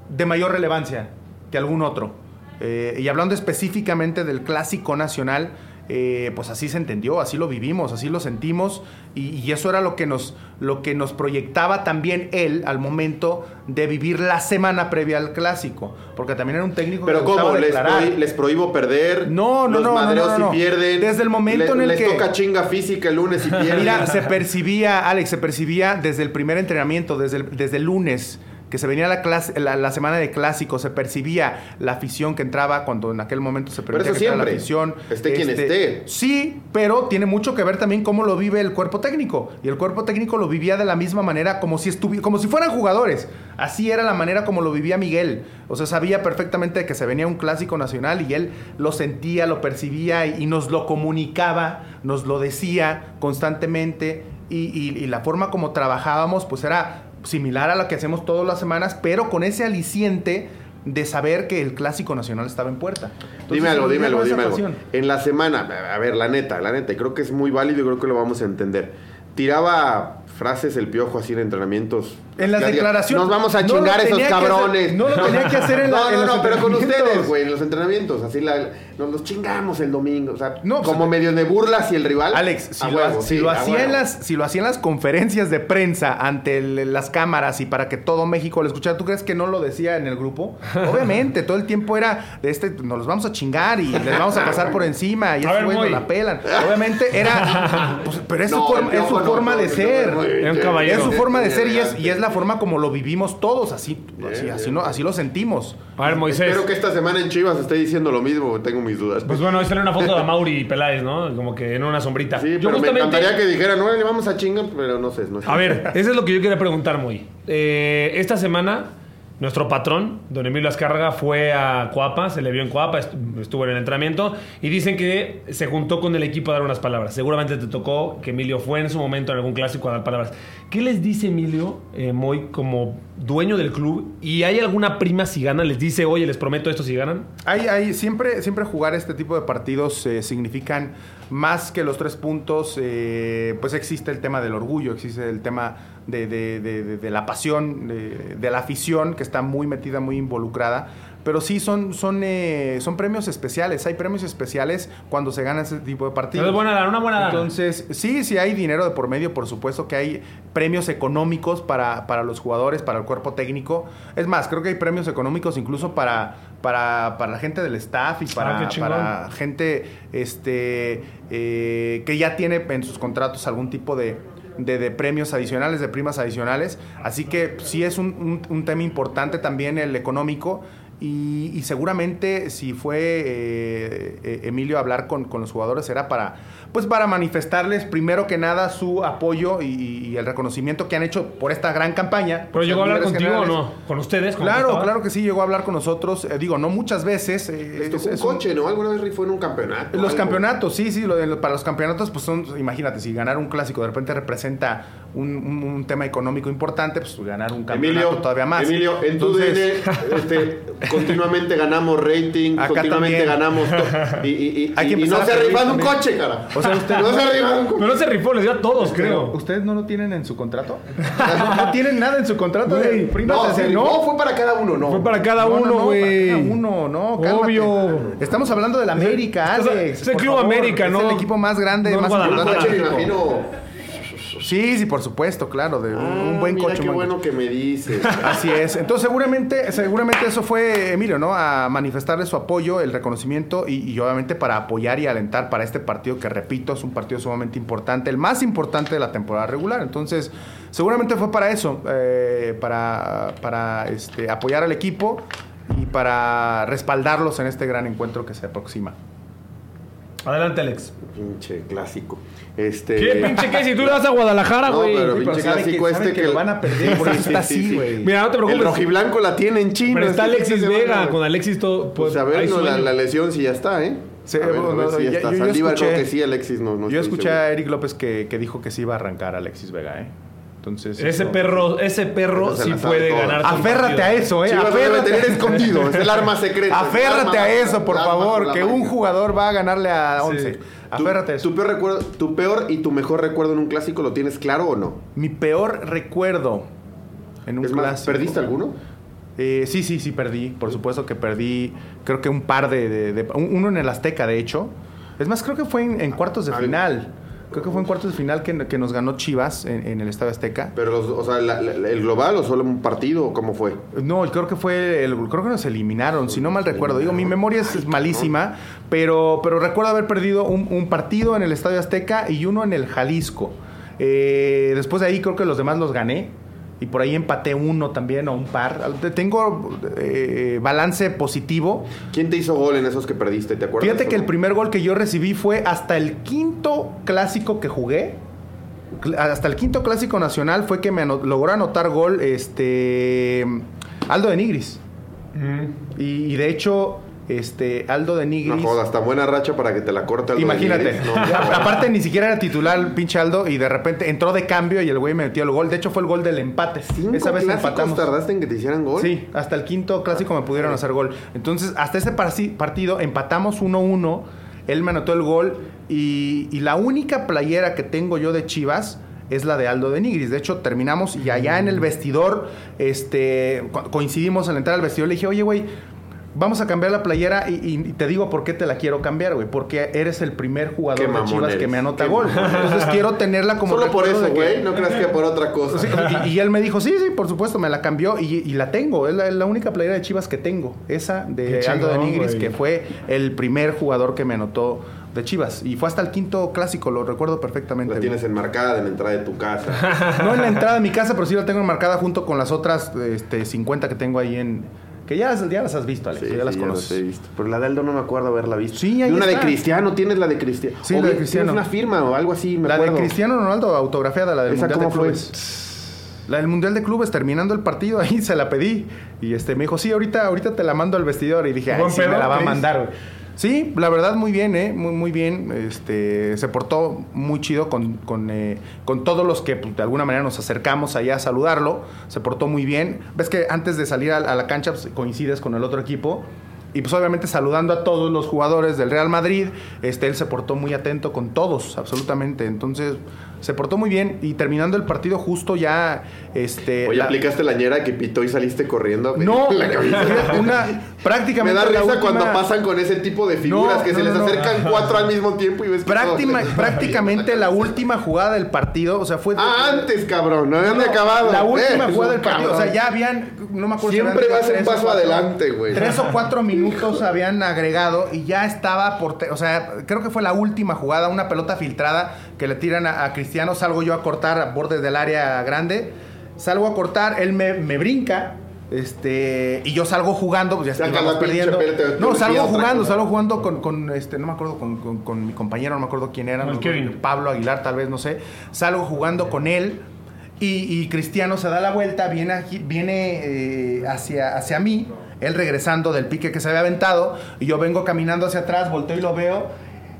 de mayor relevancia que algún otro. Eh, y hablando específicamente del clásico nacional, eh, pues así se entendió, así lo vivimos, así lo sentimos, y, y eso era lo que, nos, lo que nos proyectaba también él al momento de vivir la semana previa al clásico, porque también era un técnico Pero que ¿cómo? ¿Les, prohí- les prohíbo perder? No, no, los no, no, madreos no, no, no. si pierden. Desde el momento Le- en el les que- toca chinga física el lunes y pierden. Mira, se percibía, Alex, se percibía desde el primer entrenamiento, desde el, desde el lunes, que se venía la, clase, la, la semana de clásicos, se percibía la afición que entraba cuando en aquel momento se permitía eso que entrara la afición. esté quien esté. Sí, pero tiene mucho que ver también cómo lo vive el cuerpo técnico. Y el cuerpo técnico lo vivía de la misma manera como si, como si fueran jugadores. Así era la manera como lo vivía Miguel. O sea, sabía perfectamente que se venía un clásico nacional y él lo sentía, lo percibía y, y nos lo comunicaba, nos lo decía constantemente. Y, y- y la forma como trabajábamos, pues era similar a la que hacemos todas las semanas, pero con ese aliciente de saber que el clásico nacional estaba en puerta. Entonces, dime algo, dime algo, dime algo. En la semana, a ver, la neta, la neta, y creo que es muy válido y creo que lo vamos a entender. Tiraba frases el piojo así en entrenamientos. En las declaraciones. Nos vamos a No chingar esos hacer- cabrones. no lo tenía que hacer en la- No, en no, los no, pero con entrenamientos. ustedes, güey, en los entrenamientos. Así la, nos los chingamos el domingo. O sea, No, como medio de burlas y el rival. Alex, si, lo, huevo, si sí, lo a hacía en las, si lo hacía en las conferencias de prensa ante el- las cámaras y para que todo México lo escuchara, ¿tú crees que no lo decía en el grupo? Obviamente, todo el tiempo era de este, nos los vamos a chingar y les vamos a pasar por encima y nos Moy. la pelan. Obviamente era, pues, pero es su forma, es su forma no, de no, ser. Es un no, caballero. Es su forma de ser y es, y es la forma como lo vivimos todos, así, así, Bien, así, no, así lo sentimos. A ver, Moisés. Espero que esta semana en Chivas esté diciendo lo mismo, tengo mis dudas. Pues bueno, ahí sale una foto de Mauri Peláez, ¿no? Como que en una sombrita. sí, Yo pero me encantaría que dijera, no, le vamos a chingar, pero no sé. No sé. A ver, eso es lo que yo quería preguntar, muy. Eh, esta semana, nuestro patrón, don Emilio Azcárraga, fue a Coapa, se le vio en Coapa, est- estuvo en el entrenamiento, y dicen que se juntó con el equipo a dar unas palabras. Seguramente te tocó que Emilio fue en su momento en algún clásico a dar palabras. ¿Qué les dice Emilio, eh, Moy, como dueño del club? ¿Y hay alguna prima si gana? ¿Les dice, oye, les prometo esto si ganan? Hay, hay, siempre, siempre jugar este tipo de partidos eh, significan más que los tres puntos. eh, pues existe el tema del orgullo, existe el tema de, de- de- de- de la pasión, de, la afición que está muy metida, muy involucrada. Pero sí, son, son, eh, son premios especiales. Hay premios especiales cuando se gana ese tipo de partidos. Entonces, buena lana, una buena lana. Entonces, sí, sí hay dinero de por medio, por supuesto que hay premios económicos para, para los jugadores, para el cuerpo técnico. Es más, creo que hay premios económicos incluso para, para, para la gente del staff y Ah, para, para gente este, eh, que ya tiene en sus contratos algún tipo de, de, de premios adicionales, de primas adicionales. Así que sí es un, un- un tema importante también el económico. Y, y seguramente si fue eh, eh, Emilio a hablar con, con los jugadores era para pues para manifestarles primero que nada su apoyo y, y el reconocimiento que han hecho por esta gran campaña. ¿Pero llegó a hablar contigo o no? ¿Con ustedes? ¿Con Claro, claro que sí, llegó a hablar con nosotros. Eh, digo, no muchas veces. eh, Les tocó es- un es un- coche, ¿no? Alguna vez rifó en un campeonato. los algo. campeonatos, sí, sí, lo de- para los campeonatos, pues son, imagínate, si ganar un clásico de repente representa un, un- un tema económico importante, pues ganar un campeonato Emilio, todavía más. Emilio, en tu Entonces, DN, este, continuamente ganamos rating, continuamente también. ganamos todo. Y, y, y- Hay que y- no a se rifan un coche, cara. O sea, usted- no se rifan un coche. No se rifó, les dio a todos, pero, creo. ¿Ustedes no lo tienen en su contrato? no, no tienen nada en su contrato de No, se rifó, fue para cada uno, no. Fue para cada No, no, uno, no, güey. para cada uno, no, cálmate. Obvio. Estamos hablando del América, Es- Alex. es el Club favor. América, Es ¿no? el equipo más grande, No más importante. me de Imagino. Sí, sí, por supuesto, claro, de un- un Ah, buen mira coche. qué buen bueno que me dices. Así es. Entonces, seguramente, seguramente eso fue Emilio, ¿no? A manifestarle su apoyo, el reconocimiento y, y obviamente para apoyar y alentar para este partido que, repito, es un partido sumamente importante, el más importante de la temporada regular. Entonces, seguramente fue para eso, eh, para, para este, apoyar al equipo y para respaldarlos en este gran encuentro que se aproxima. Adelante, Alex. Pinche clásico. Este... ¿Qué pinche qué? Si tú le vas a Guadalajara, No, güey. pero Sí, pero pinche sabe clásico que- este que lo van a perder, por eso está así, güey. Mira, no te preocupes. El rojiblanco la tiene en chino. Pero está este Alexis Vega. Con Alexis todo. Pues a ver, no, la, la lesión sí ya está, ¿eh? Sí, a ver, a bueno, ver si ya ya- está. yo- yo Saldívar creo escuché- que sí, Alexis no, no Yo escuché seguro. a Eric López que, que dijo que sí iba a arrancar a Alexis Vega, ¿eh? Entonces, Ese eso- perro, ese perro sí puede ganar. Aférrate a eso, ¿eh? Debe Aférrate. tener escondido, es el arma secreta. Aférrate El a arma- eso, por arma favor, que un jugador va a ganarle a Sí. 11. ¿Tu- Aférrate. Tu peor, recuerdo, ¿Tu peor y tu mejor recuerdo en un clásico lo tienes claro o no? Mi peor recuerdo en un Es más, clásico. ¿perdiste alguno? Eh, sí, sí, sí, perdí. Por supuesto que perdí. Creo que un par de. de- de- un- uno en el Azteca, de hecho. Es más, creo que fue en, en cuartos de Ah, final. Creo que fue en cuartos de final que, que nos ganó Chivas en, en el Estadio Azteca. Pero, los- o sea, la- la- ¿el global o solo un partido o cómo fue? No, creo que fue. El, creo que nos eliminaron, si no mal recuerdo. Digo, mi memoria es, es malísima, pero, pero recuerdo haber perdido un, un partido en el Estadio Azteca y uno en el Jalisco. Eh, después de ahí creo que los demás los gané. Y por ahí empaté uno también o un par. Tengo eh, balance positivo. ¿Quién te hizo gol en esos que perdiste? ¿Te acuerdas? Fíjate que el primer gol que yo recibí fue hasta el quinto clásico que jugué. Hasta el quinto clásico nacional fue que me logró anotar gol este Aldo de Nigris. Mm. y de hecho, este, Aldo de Nigris. No jodas, tan buena racha para que te la corte Aldo Imagínate. Aparte, ni siquiera era titular, pinche Aldo, y de repente entró de cambio y el güey me metió el gol. De hecho, fue el gol del empate. Esa vez empatamos. tardaste en que te hicieran gol? Sí, hasta el quinto clásico me pudieron hacer gol. Entonces, hasta ese partido empatamos 1-1. Él me anotó el gol. Y, y la única playera que tengo yo de Chivas es la de Aldo de Nigris. De hecho, terminamos y allá en el vestidor, este, coincidimos al entrar al vestidor. Le dije, oye, güey, Vamos a cambiar la playera y, te digo por qué te la quiero cambiar, güey. Porque eres el primer jugador de Chivas que me anota gol. Entonces quiero tenerla como. Solo por eso, güey. No creas que por otra cosa. y, él me dijo, sí, sí, por supuesto, me la cambió y, la tengo. Es la, única playera de Chivas que tengo. Esa de Aldo de Nigris, que fue el primer jugador que me anotó de Chivas. Y fue hasta el quinto clásico, lo recuerdo perfectamente. La tienes enmarcada en la entrada de tu casa. no en la entrada de mi casa, pero sí la tengo enmarcada junto con las otras este, 50 que tengo ahí en que ya, ya las has visto, Alex. ya las conoces. he visto. Pero la de Aldo no me acuerdo haberla visto. Sí, hay una de Cristiano, tienes la de Cristiano. Sí, la de Cristiano. Tienes una firma o algo así, me La de Cristiano Ronaldo, autografiada, la del Mundial de Clubes. La del Mundial de Clubes, terminando el partido, ahí se la pedí. Y este me dijo, sí, ahorita, ahorita te la mando al vestidor. Y dije, ay, sí, me la va a mandar, güey. Sí, la verdad muy bien, ¿eh? Muy, muy bien. Este, se portó muy chido con, con, eh, con todos los que pues, de alguna manera nos acercamos allá a saludarlo. Se portó muy bien. Ves que antes de salir a, la cancha pues, coincides con el otro equipo. Y pues obviamente saludando a todos los jugadores del Real Madrid, este, él se portó muy atento con todos, absolutamente. Entonces, se portó muy bien y terminando el partido justo ya este Oye, aplicaste la ñera que pitó y saliste corriendo. No, una prácticamente Me da risa cuando pasan con ese tipo de figuras que se les acercan cuatro al mismo tiempo y ves que prácticamente la última jugada del partido, o sea, fue Ah, antes, cabrón, no habían acabado. La última jugada del partido, o sea, ya habían no me acuerdo Siempre vas un paso adelante, güey. Tres o cuatro minutos habían agregado y ya estaba por, o sea, creo que fue la última jugada, una pelota filtrada que le tiran a, a Cristiano, salgo yo a cortar a bordes del área grande, salgo a cortar, él me, brinca, este, y yo salgo jugando, pues ya estamos perdiendo. no, salgo jugando, salgo jugando con, este, no me acuerdo, con, mi compañero, no me acuerdo quién era, Pablo Aguilar, tal vez, no sé. Salgo jugando con él y, Cristiano se da la vuelta, viene, aquí, viene eh, hacia, hacia mí, él regresando del pique que se había aventado, y yo vengo caminando hacia atrás, volteo y lo veo,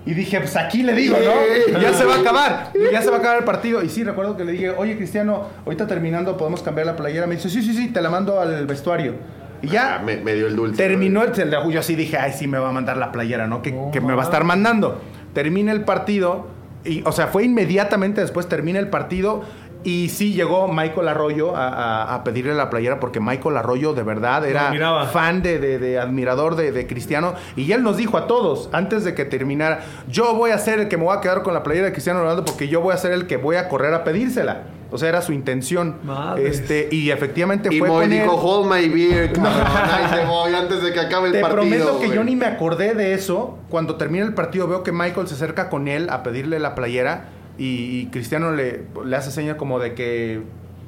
y dije, pues aquí le digo, ¿no? ya se va a acabar, ya se va a acabar el partido. Y sí, recuerdo que le dije, oye Cristiano, ahorita terminando, ¿podemos cambiar la playera? Me dice, sí, sí, sí, te la mando al vestuario. Y ya. Ah, me, dio el dulce. Terminó el, el Yo así dije, ay, sí, me va a mandar la playera, ¿no? Que, que me va a estar mandando. Termina el partido. Y, o sea, fue inmediatamente después, termina el partido. Y sí llegó Michael Arroyo a, pedirle la playera porque Michael Arroyo de verdad era fan de, de, admirador de, Cristiano. Y él nos dijo a todos, antes de que terminara, yo voy a ser el que me voy a quedar con la playera de Cristiano Ronaldo porque yo voy a ser el que voy a correr a pedírsela. O sea, era su intención. Este, y efectivamente fue. Y dijo, hold my beer, voy antes de que acabe el partido. Te prometo que yo ni me acordé de eso. Cuando termina el partido, veo que Michael se acerca con él a pedirle la playera y, Cristiano le, le, hace seña como de que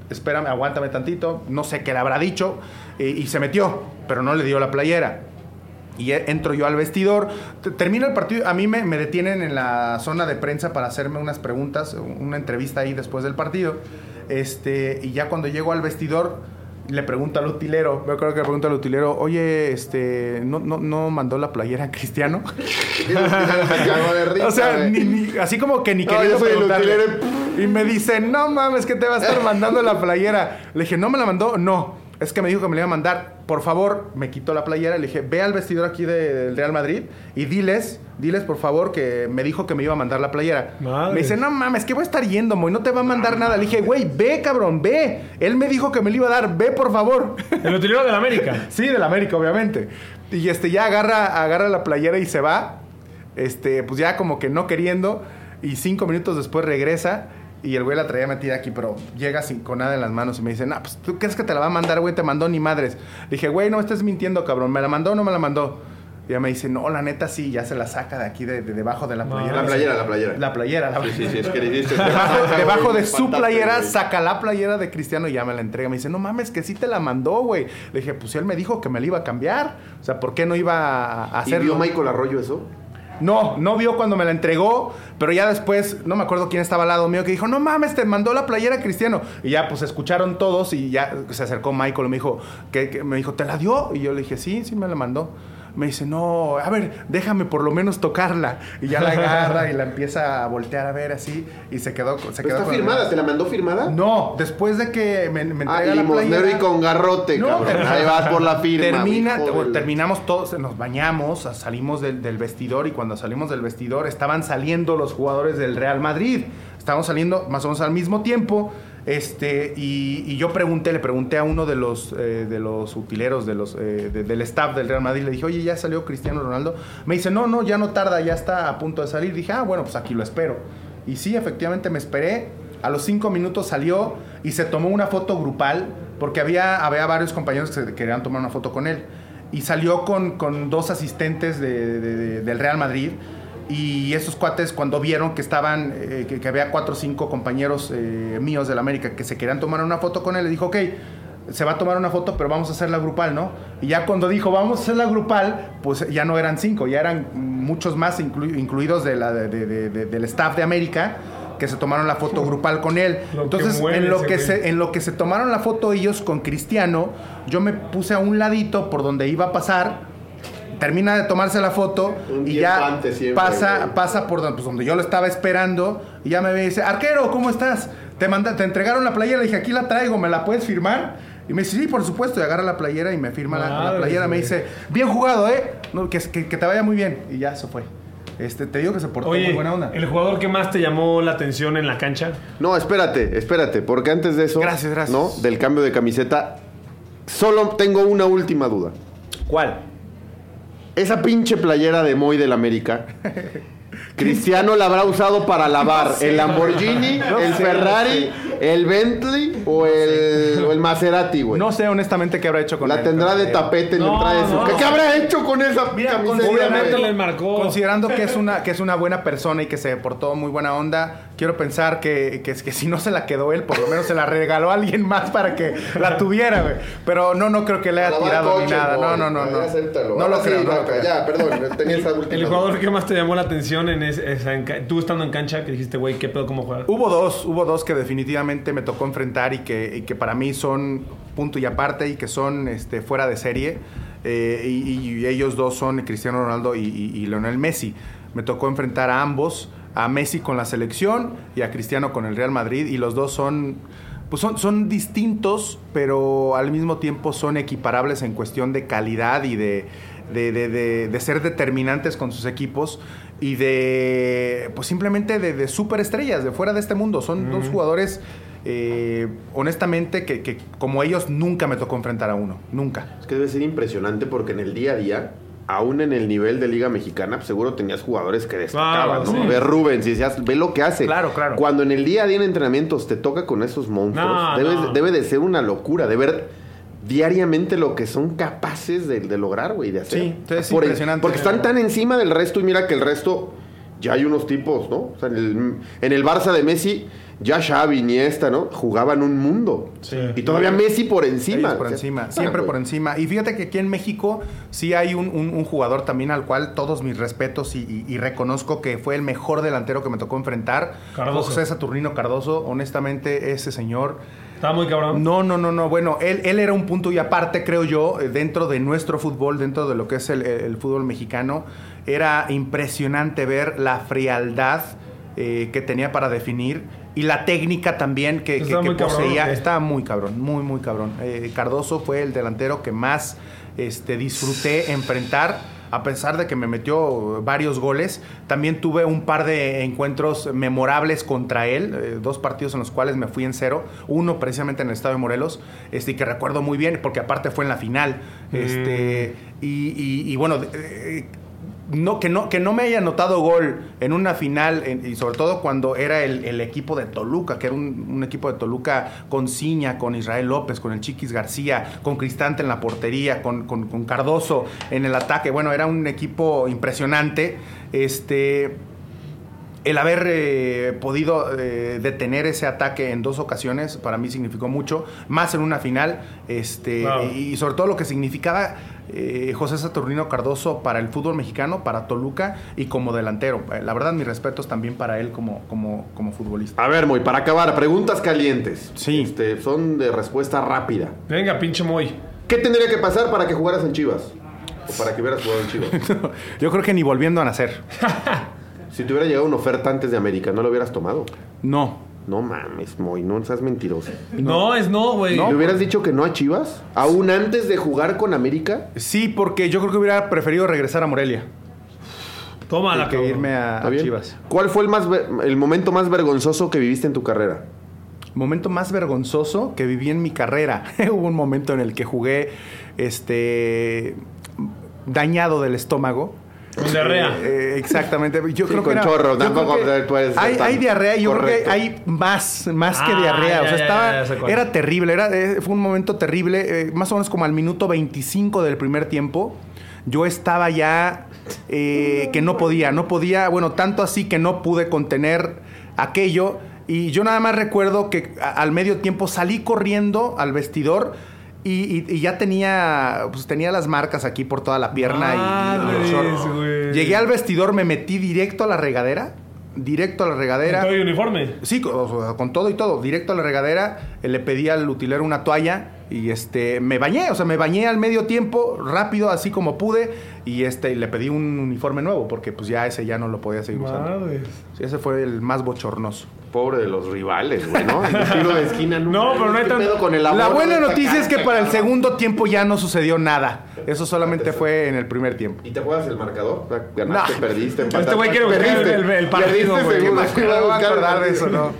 espérame, aguántame tantito, no sé qué le habrá dicho, y, se metió, pero no le dio la playera. Y e, entro yo al vestidor, termina el partido, a mí me, me, detienen en la zona de prensa para hacerme unas preguntas, una entrevista ahí después del partido, este, y ya cuando llego al vestidor le pregunta al utilero, me acuerdo que le pregunta al utilero, oye, este, ¿no, no, no mandó la playera Cristiano? o sea, así como que ni quería preguntarle. Y me dice, no mames, que te va a estar mandando la playera. Le dije, ¿no me la mandó? No. Es que me dijo que me la iba a mandar. Por favor, me quitó la playera. Le dije, ve al vestidor aquí del Real Madrid y diles, diles por favor que me dijo que me iba a mandar la playera. Me dice, no mames, que voy a estar yendo, Moy, no te va a mandar nada. Le dije, güey, ve, cabrón, ve. Él me dijo que me lo iba a dar, ve, por favor. ¿El utilero la América? sí, del América, obviamente. Y este, ya agarra, agarra la playera y se va. Este, pues ya como que no queriendo. Y cinco minutos después regresa y el güey la traía metida aquí, pero llega sin, con nada en las manos y me dice, nah, pues tú crees que te la va a mandar, güey, te mandó ni madres. dije, güey, no me estés mintiendo, cabrón, ¿me la mandó o no me la mandó? Y ella me dice, no, la neta sí, ya se la saca de aquí, de, de debajo de la playera. La playera, la playera. La playera, la Sí, sí, sí, es que le. Debajo, debajo de su playera güey. saca la playera de Cristiano y ya me la entrega. Me dice, no mames, que sí te la mandó, güey. Le dije, pues él me dijo que me la iba a cambiar. O sea, ¿por qué no iba a ¿Y hacerlo? vio Michael Arroyo eso? No, no vio cuando me la entregó, pero ya después, no me acuerdo quién estaba al lado mío, que dijo, no mames, te mandó la playera Cristiano. Y ya, pues escucharon todos y ya se acercó Michael y me dijo, que, me dijo, ¿te la dio? Y yo le dije, sí, sí me la mandó. Me dice, no, a ver, déjame por lo menos tocarla. Y ya la agarra y la empieza a voltear a ver así y se quedó, se quedó está con- firmada, ¿te la mandó firmada? No, después de que me, me Ah, entrega la limosnero playera. y con garrote, No, cabrón. Ahí vas por la firma. Termina, terminamos todos, nos bañamos, salimos del, del vestidor y cuando salimos del vestidor estaban saliendo los jugadores del Real Madrid. Estábamos saliendo más o menos al mismo tiempo. Este, y, yo pregunté, le pregunté a uno de los, eh, de los utileros, de los, eh, de- del staff del Real Madrid, le dije, oye, ¿ya salió Cristiano Ronaldo? Me dice, no, no, ya no tarda, ya está a punto de salir. Dije, ah, bueno, pues aquí lo espero. Y sí, efectivamente me esperé. A los cinco minutos salió y se tomó una foto grupal, porque había, había varios compañeros que querían tomar una foto con él. Y salió con, con dos asistentes de- del Real Madrid. Y esos cuates, cuando vieron que estaban, eh, que, que había cuatro o cinco compañeros eh, míos del América que se querían tomar una foto con él, le dijo, ok, se va a tomar una foto, pero vamos a hacer la grupal, ¿no? Y ya cuando dijo, vamos a hacer la grupal, pues ya no eran cinco, ya eran muchos más, inclu- incluidos de la, de- de- de- del staff de América, que se tomaron la foto grupal con él. Lo Entonces, en lo que, güey. se, en lo que se tomaron la foto ellos con Cristiano, yo me puse a un ladito por donde iba a pasar. Termina de tomarse la foto Un y ya antes siempre, pasa, güey. pasa por donde, pues, donde yo lo estaba esperando y ya me ve y dice, arquero, ¿cómo estás? Te, manda, te entregaron la playera, le dije, aquí la traigo, ¿me la puedes firmar? Y me dice, sí, por supuesto, y agarra la playera y me firma la, playera, me dice, bien jugado, ¿eh? No, que, que, que te vaya muy bien. Y ya se fue. Este, te digo que se portó muy buena onda. el jugador que más te llamó la atención en la cancha. No, espérate, espérate, porque antes de eso, Gracias, gracias. ¿no? Del cambio de camiseta, solo tengo una última duda. ¿Cuál? Esa pinche playera de Moy del América, Cristiano la habrá usado para lavar el Lamborghini, el sé, Ferrari, el Bentley o el, o el Maserati, güey. No sé honestamente qué habrá hecho con la él, tendrá de tapete en la No, entrada de su no. ¿Qué, qué habrá hecho con esa Mira, camiseta? obviamente le marcó. Considerando que es una que es una buena persona y que se portó muy buena onda, quiero pensar que, que, que si no se la quedó él, por lo menos se la regaló a alguien más para que la tuviera, güey. Pero no, no creo que le haya tirado ni nada. No, no, no, no. Acéptalo. No lo sí, creo, no lo creo. Ya, perdón, tenía esa última El jugador que más te llamó la atención en es- esa en tú estando en cancha, que dijiste, güey, ¿qué pedo cómo juega? Hubo dos, hubo dos que definitivamente me tocó enfrentar y que, y que para mí son punto y aparte y que son este, fuera de serie. Eh, y, y ellos dos son Cristiano Ronaldo y, y- y Lionel Messi. Me tocó enfrentar a ambos, a Messi con la selección y a Cristiano con el Real Madrid. Y los dos son, pues son, son distintos, pero al mismo tiempo son equiparables en cuestión de calidad y de, de, de- de- de ser determinantes con sus equipos y de, pues simplemente de, de superestrellas, de fuera de este mundo. Son dos jugadores, eh, honestamente, que, que como ellos nunca me tocó enfrentar a uno. Nunca. Es que debe ser impresionante porque en el día a día, aún en el nivel de Liga Mexicana, pues seguro tenías jugadores que destacaban, Claro, ¿no? sí. Ve Rubens y decías, ve lo que hace. Claro, claro. Cuando en el día a día en entrenamientos te toca con esos monstruos, No, debe, no. debe de ser una locura, de ver diariamente lo que son capaces de, de lograr, güey, de hacer. Sí, es Por- impresionante. Porque están tan encima del resto y mira que el resto, ya hay unos tipos, ¿no? O sea, en el, en el Barça de Messi, ya Xavi, Iniesta, ¿no? Jugaban un mundo. Sí. Y todavía Messi por encima. Ellos por O sea, encima, ah, siempre güey. por encima. Y fíjate que aquí en México sí hay un, un- un jugador también al cual todos mis respetos y, y- y reconozco que fue el mejor delantero que me tocó enfrentar. Cardoso. José Saturnino Cardoso. Honestamente, ese señor Estaba muy cabrón. No, no, no, no. Bueno, él, él era un punto y aparte, creo yo, eh, dentro de nuestro fútbol, dentro de lo que es el, el fútbol mexicano. Era impresionante ver la frialdad eh, que tenía para definir y la técnica también que, cabrón, poseía. ¿o qué? Estaba muy cabrón, muy, muy cabrón. Eh, Cardoso fue el delantero que más este, disfruté enfrentar. A pesar de que me metió varios goles, también tuve un par de encuentros memorables contra él, eh, dos partidos en los cuales me fui en cero, uno precisamente en el Estado de Morelos, este, que recuerdo muy bien, porque aparte fue en la final. Este, y, y- y bueno, eh, no, que, no, que no me haya anotado gol en una final, y sobre todo cuando era el, el equipo de Toluca, que era un, un equipo de Toluca con Ciña, con Israel López, con el Chiquis García, con Cristante en la portería, con, con- con Cardoso en el ataque. Bueno, era un equipo impresionante. Este el haber eh, podido eh, detener ese ataque en dos ocasiones para mí significó mucho, más en una final, este, y sobre todo lo que significaba eh, José Saturnino Cardoso para el fútbol mexicano, para Toluca y como delantero. La verdad, mis respetos también para él como, como, como futbolista. A ver, Moy, para acabar, preguntas calientes. Sí. Este, son de respuesta rápida. Venga, pinche Moy. ¿Qué tendría que pasar para que jugaras en Chivas? O para que hubieras jugado en Chivas. Yo creo que ni volviendo a nacer. si te hubiera llegado una oferta antes de América, ¿no lo hubieras tomado? No. No mames, Moy, no seas mentiroso. No, es no, güey. ¿Le hubieras dicho que no a Chivas? ¿Aún antes de jugar con América? Sí, porque yo creo que hubiera preferido regresar a Morelia Tómala, que cabrón. irme a, ¿Está a? Chivas. ¿Cuál fue el, más, el momento más vergonzoso que viviste en tu carrera? Momento más vergonzoso que viví en mi carrera. Hubo un momento en el que jugué este dañado del estómago. Con diarrea. Eh, exactamente. Yo Sí, creo con que era- chorro, tampoco eres hay, hay diarrea y yo creo que hay más, más que Ah, diarrea. o sea, ya, estaba, ya, era terrible. Era, eh, fue un momento terrible. eh, más o menos como al minuto 25 del primer tiempo. Yo estaba ya eh, que no podía, no podía, bueno, tanto así que no pude contener aquello. Y yo nada más recuerdo que a- al medio tiempo salí corriendo al vestidor y, y- y ya tenía, pues tenía las marcas aquí por toda la pierna y- y, el short. Llegué al vestidor, me metí directo a la regadera, directo a la regadera. Todo uniforme. Sí, con, o sea, con todo y todo, directo a la regadera, eh, le pedí al utilero una toalla y este me bañé, o sea, me bañé al medio tiempo, rápido, así como pude, y este y le pedí un uniforme nuevo, porque pues ya ese ya no lo podía seguir usando. Sí, ese fue el más bochornoso. Pobre de los rivales, güey, ¿no? El tiro de esquina No, pero no hay ¿Qué tan- pedo con el La buena noticia es que para el segundo tiempo ya no sucedió nada. Eso solamente fue en el primer tiempo. ¿Y te juegas el marcador? Ganaste, No. perdiste, empataste. Este güey quiere Perdiste. el- el partido, Perdiste, güey. seguro. ¿Qué me voy a acordar de eso, no?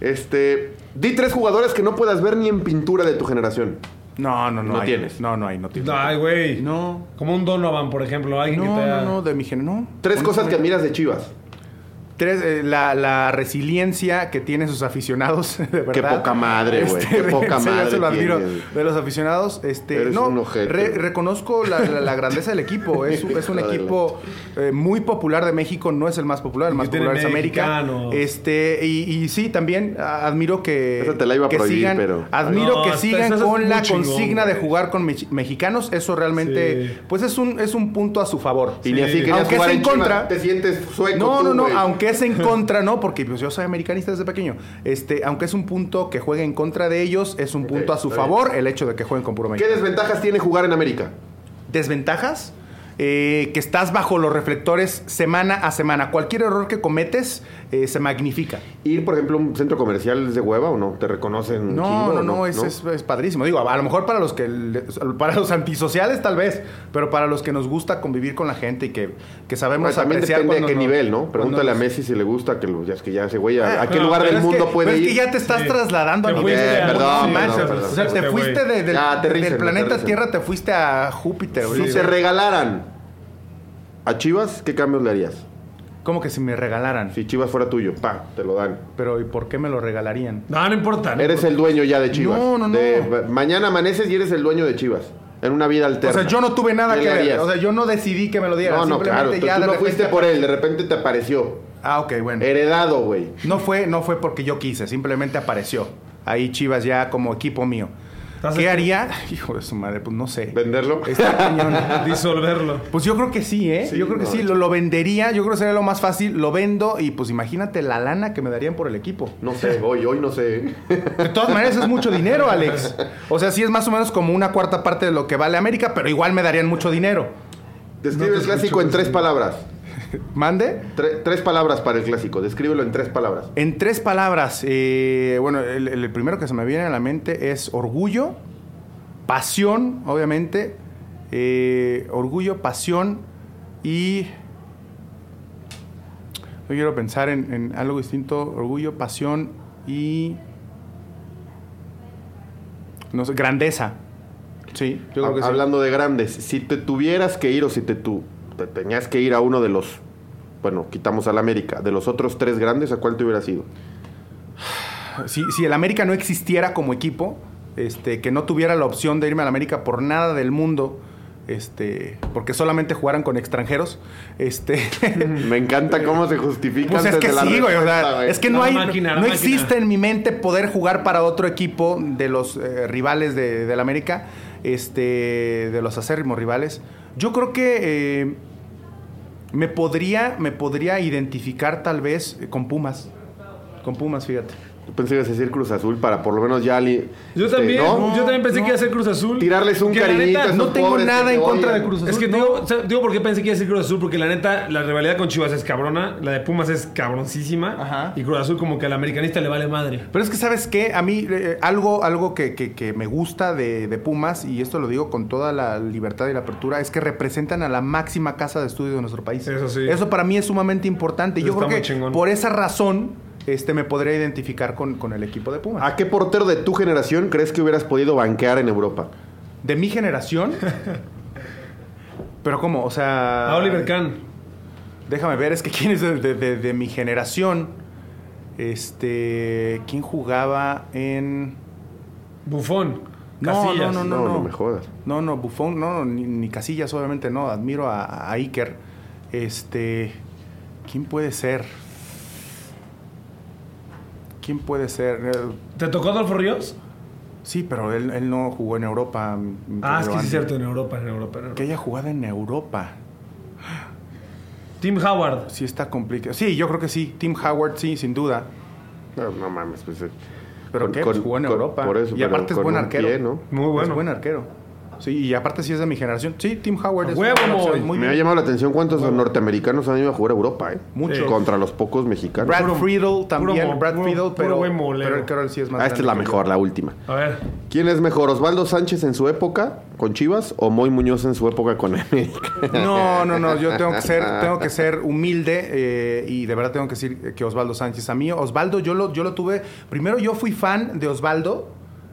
Este, di tres jugadores que no puedas ver ni en pintura de tu generación. No, no, no. No hay. tienes. No, no hay, no tienes. Ay, güey. No. Como un Donovan, por ejemplo. Alguien No, que te no, no, de mi género, no. Tres cosas que admiras de Chivas. Tres, eh, la, la resiliencia que tienen sus aficionados, de verdad. Qué poca madre, güey, qué poca en serio, madre se lo admiro. tienes. De los aficionados, este, Eres no, un re- reconozco la, la- la grandeza del equipo. Es, un- es un equipo eh, muy popular de México, no es el más popular, el más popular es América. Este, y, y sí, también admiro que, Esa te la iba a que prohibir, sigan, pero- admiro No, que sigan eso con la chingón, consigna de jugar con mex- mexicanos. Eso realmente, Sí. pues es un, es un punto a su favor. Y ni así querías Aunque jugar es en Chivas. contra. Te sientes sueco No, tú, no, no, güey. aunque es en contra, no, porque pues, yo soy americanista desde pequeño. Este, aunque es un punto que juegue en contra de ellos, es un punto a su bien. favor el hecho de que jueguen con puro ¿Qué México. desventajas tiene jugar en América? ¿Desventajas? Eh, que estás bajo los reflectores semana a semana. Cualquier error que cometes eh, se magnifica. Ir, por ejemplo, a un centro comercial es de hueva o no? ¿Te reconocen? un No, no, o no, es, es- es padrísimo. Digo, a lo mejor para los que para los antisociales tal vez, pero para los que nos gusta convivir con la gente y que, que sabemos Bueno, también apreciar depende de qué nos- nivel, ¿no? Pregúntale a Messi si le gusta que lo, ya es que ya ese güey a, Ah, a qué no, lugar del es mundo que- puede pero ir. Es que ya te estás Sí. trasladando a Te nivel- perdón, perdón, perdón. O sea, te Este fuiste de- del, Ya, aterrícenme, del planeta. Tierra, te fuiste a Júpiter. Si te regalaran a Chivas, ¿qué cambios le harías? Como que si me regalaran. Si Chivas fuera tuyo, pa, te lo dan. Pero ¿y por qué me lo regalarían? No, no importa. no Eres importa. el dueño ya de Chivas. No, no, no. De- mañana amaneces y eres el dueño de Chivas. En una vida O alterna. sea, yo no tuve nada ¿Qué que ver. O sea, yo no decidí que me lo dieran. no, no, Simplemente claro. Tú, ya tú de no repente- fuiste por él, de repente te apareció. Ah, ok, bueno. Heredado, güey. No fue, no fue porque yo quise, simplemente apareció. Ahí Chivas ya como equipo mío. ¿Estás ¿Qué haría? Hijo de su madre, pues no sé. ¿Venderlo? Está cañón. Disolverlo. Pues yo creo que sí, ¿eh? Sí, yo creo que no, sí, lo, lo vendería, yo creo que sería lo más fácil, lo vendo y pues imagínate la lana que me darían por el equipo. No sé, hoy, hoy no sé. De todas maneras es mucho dinero, Alex. O sea, sí es más o menos como una cuarta parte de lo que vale América, pero igual me darían mucho dinero. Describe No te el clásico en tres palabras. ¿Mande? Tre- tres palabras para el clásico. Descríbelo en tres palabras. En tres palabras, eh, bueno, el, el primero que se me viene a la mente es orgullo, pasión, obviamente, eh, orgullo, pasión y... Yo quiero pensar en, en algo distinto, orgullo, pasión y... No sé, grandeza. Sí, yo creo que sí. Hablando de grandes, si te tuvieras que ir o si te tu, te tenías que ir a uno de los, bueno, quitamos al América, de los otros tres grandes, ¿a cuál te hubiera sido? Si, si el América no existiera como equipo, este, que no tuviera la opción de irme al América por nada del mundo, este, porque solamente jugaran con extranjeros, este, Me encanta cómo se justifica Pues es que sí, güey. o sea, es que no hay. máquina, no máquina. existe en mi mente poder jugar para otro equipo de los eh, rivales de, del América, este, de los acérrimos rivales. Yo creo que eh, me podría, me podría identificar tal vez con Pumas. Con Pumas, fíjate. Pensé que ibas a decir Cruz Azul para por lo menos ya... li- Yo este, también, ¿no? yo también pensé no. que iba a ser Cruz Azul. Tirarles un Que la cariñito neta, a No tengo nada en contra de Cruz Azul. Es que no. digo, o sea, digo por qué pensé que iba a ser Cruz Azul, porque la neta, la rivalidad con Chivas es cabrona, la de Pumas es cabroncísima, Ajá. y Cruz Azul como que al americanista le vale madre. Pero es que, ¿sabes qué? A mí, eh, algo, algo que, que- que me gusta de, de Pumas, y esto lo digo con toda la libertad y la apertura, es que representan a la máxima casa de estudio de nuestro país. Eso sí. Eso para mí es sumamente importante. Eso yo creo que chingón. por esa razón este, me podría identificar con, con el equipo de Pumas. ¿A qué portero de tu generación crees que hubieras podido banquear en Europa? ¿De mi generación? Pero ¿cómo? O sea... A Oliver Kahn. Déjame ver, es que quién es de, de- de- de mi generación. Este... ¿Quién jugaba en...? Bufón. No, Casillas. no, No, no, me jodas. No, no, Buffon, no, no, ni, ni Casillas, obviamente no. Admiro a, a Iker. Este. ¿Quién puede ser? ¿Quién puede ser? Eh, ¿Te tocó Adolfo Ríos? sí, pero él, él no jugó en Europa. mi Ah, es que sí es cierto, en Europa, en Europa. en Europa. Que haya jugado en Europa. Tim Howard. Sí, está complicado. Sí, yo creo que sí. Tim Howard, sí, sin duda. No, no mames, pues... eh, ¿Pero con- qué? Pues con- jugó en con- Europa. Por eso, y aparte es buen arquero. pie, ¿no? Muy bueno. Es buen arquero. Sí, y aparte sí es de mi generación. Sí, Tim Howard es huevo, una. Muy Me ha llamado la atención cuántos norteamericanos han ido a jugar a Europa, ¿eh? Mucho. Contra los pocos mexicanos. Brad Friedel también. puro- Brad puro- Friedel, pero, pero que él sí es más Ah, esta es la mejor, yo. la última. A ver. ¿Quién es mejor, Osvaldo Sánchez en su época con Chivas o Moy Muñoz en su época con América? No, no, no, yo tengo que ser, tengo que ser humilde eh, y de verdad tengo que decir que Osvaldo Sánchez. A mí, Osvaldo, yo lo, yo lo tuve. Primero, yo fui fan de Osvaldo.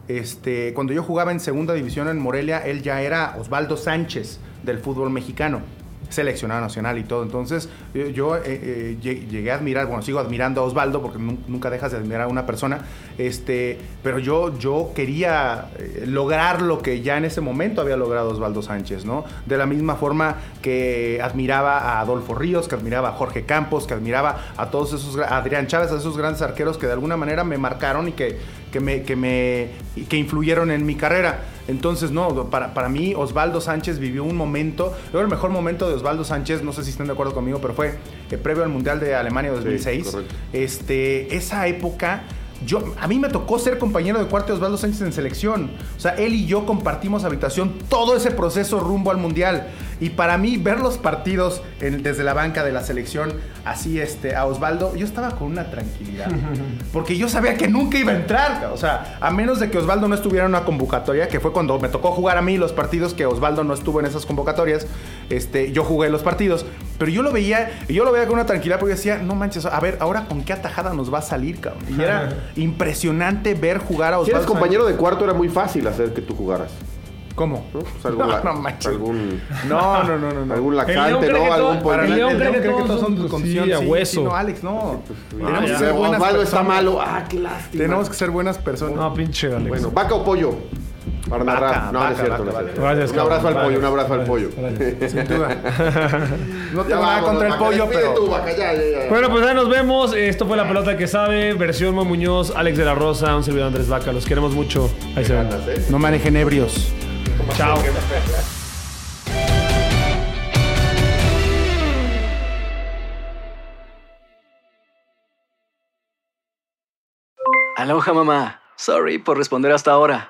Este, cuando yo jugaba en segunda división en Morelia, él ya era Osvaldo Sánchez del fútbol mexicano. Seleccionado nacional y todo. Entonces, yo, yo, eh, eh, lleg- llegué a admirar, bueno, sigo admirando a Osvaldo porque nun- nunca dejas de admirar a una persona. Este, pero yo, yo quería eh, lograr lo que ya en ese momento había logrado Osvaldo Sánchez, ¿no? De la misma forma que admiraba a Adolfo Ríos, que admiraba a Jorge Campos, que admiraba a todos esos, a Adrián Chávez, a esos grandes arqueros que de alguna manera me marcaron y que, que me, que me que influyeron en mi carrera. Entonces, no, para, para mí Osvaldo Sánchez vivió un momento, yo creo el mejor momento de Osvaldo Sánchez, no sé si están de acuerdo conmigo, pero fue eh, previo al Mundial de Alemania 2006. correcto. este, esa época, yo, a mí me tocó ser compañero de cuarto de Osvaldo Sánchez en selección. O sea, él y yo compartimos habitación todo ese proceso rumbo al Mundial. Y para mí, ver los partidos en- desde la banca de la selección, así este, a Osvaldo, yo estaba con una tranquilidad. Porque yo sabía que nunca iba a entrar. O sea, a menos de que Osvaldo no estuviera en una convocatoria, que fue cuando me tocó jugar a mí los partidos que Osvaldo no estuvo en esas convocatorias. Este, yo jugué los partidos. Pero yo lo veía, yo lo veía con una tranquilidad porque decía, no manches, a ver, ahora con qué atajada nos va a salir, cabrón. Y era impresionante ver jugar a Si Osvaldo. eres compañero de cuarto era muy fácil hacer que tú jugaras. ¿Cómo? ¿no? Pues algún, No, no manches. algún, No, no, no, no. no. algún lacante, ¿no? Algún para el León cree que todos son tu condición, sí, a hueso. no, Alex, no. Ah, Tenemos que ser buenas Osvaldo está personas. malo. Ah, qué lástima. Tenemos que ser buenas personas. No, pinche Alex. Bueno, vaca o pollo. Para Vaca, narrar. No, no vaca, es cierto, vaca, no es vaca. cierto. Gracias, un abrazo al pollo, un abrazo al pollo. Sin duda. No tengo nada contra el vaca, pollo, pero. tú, vaca, ya, ya, ya. Bueno, pues ahí nos vemos. Esto fue La Pelota que Sabe, versión Mo Muñoz, Alex de la Rosa, un servidor Andrés Vaca. Los queremos mucho. Ahí se ven. ¿eh? No manejen ebrios. Chao. Aloha mamá. Sorry por responder hasta ahora.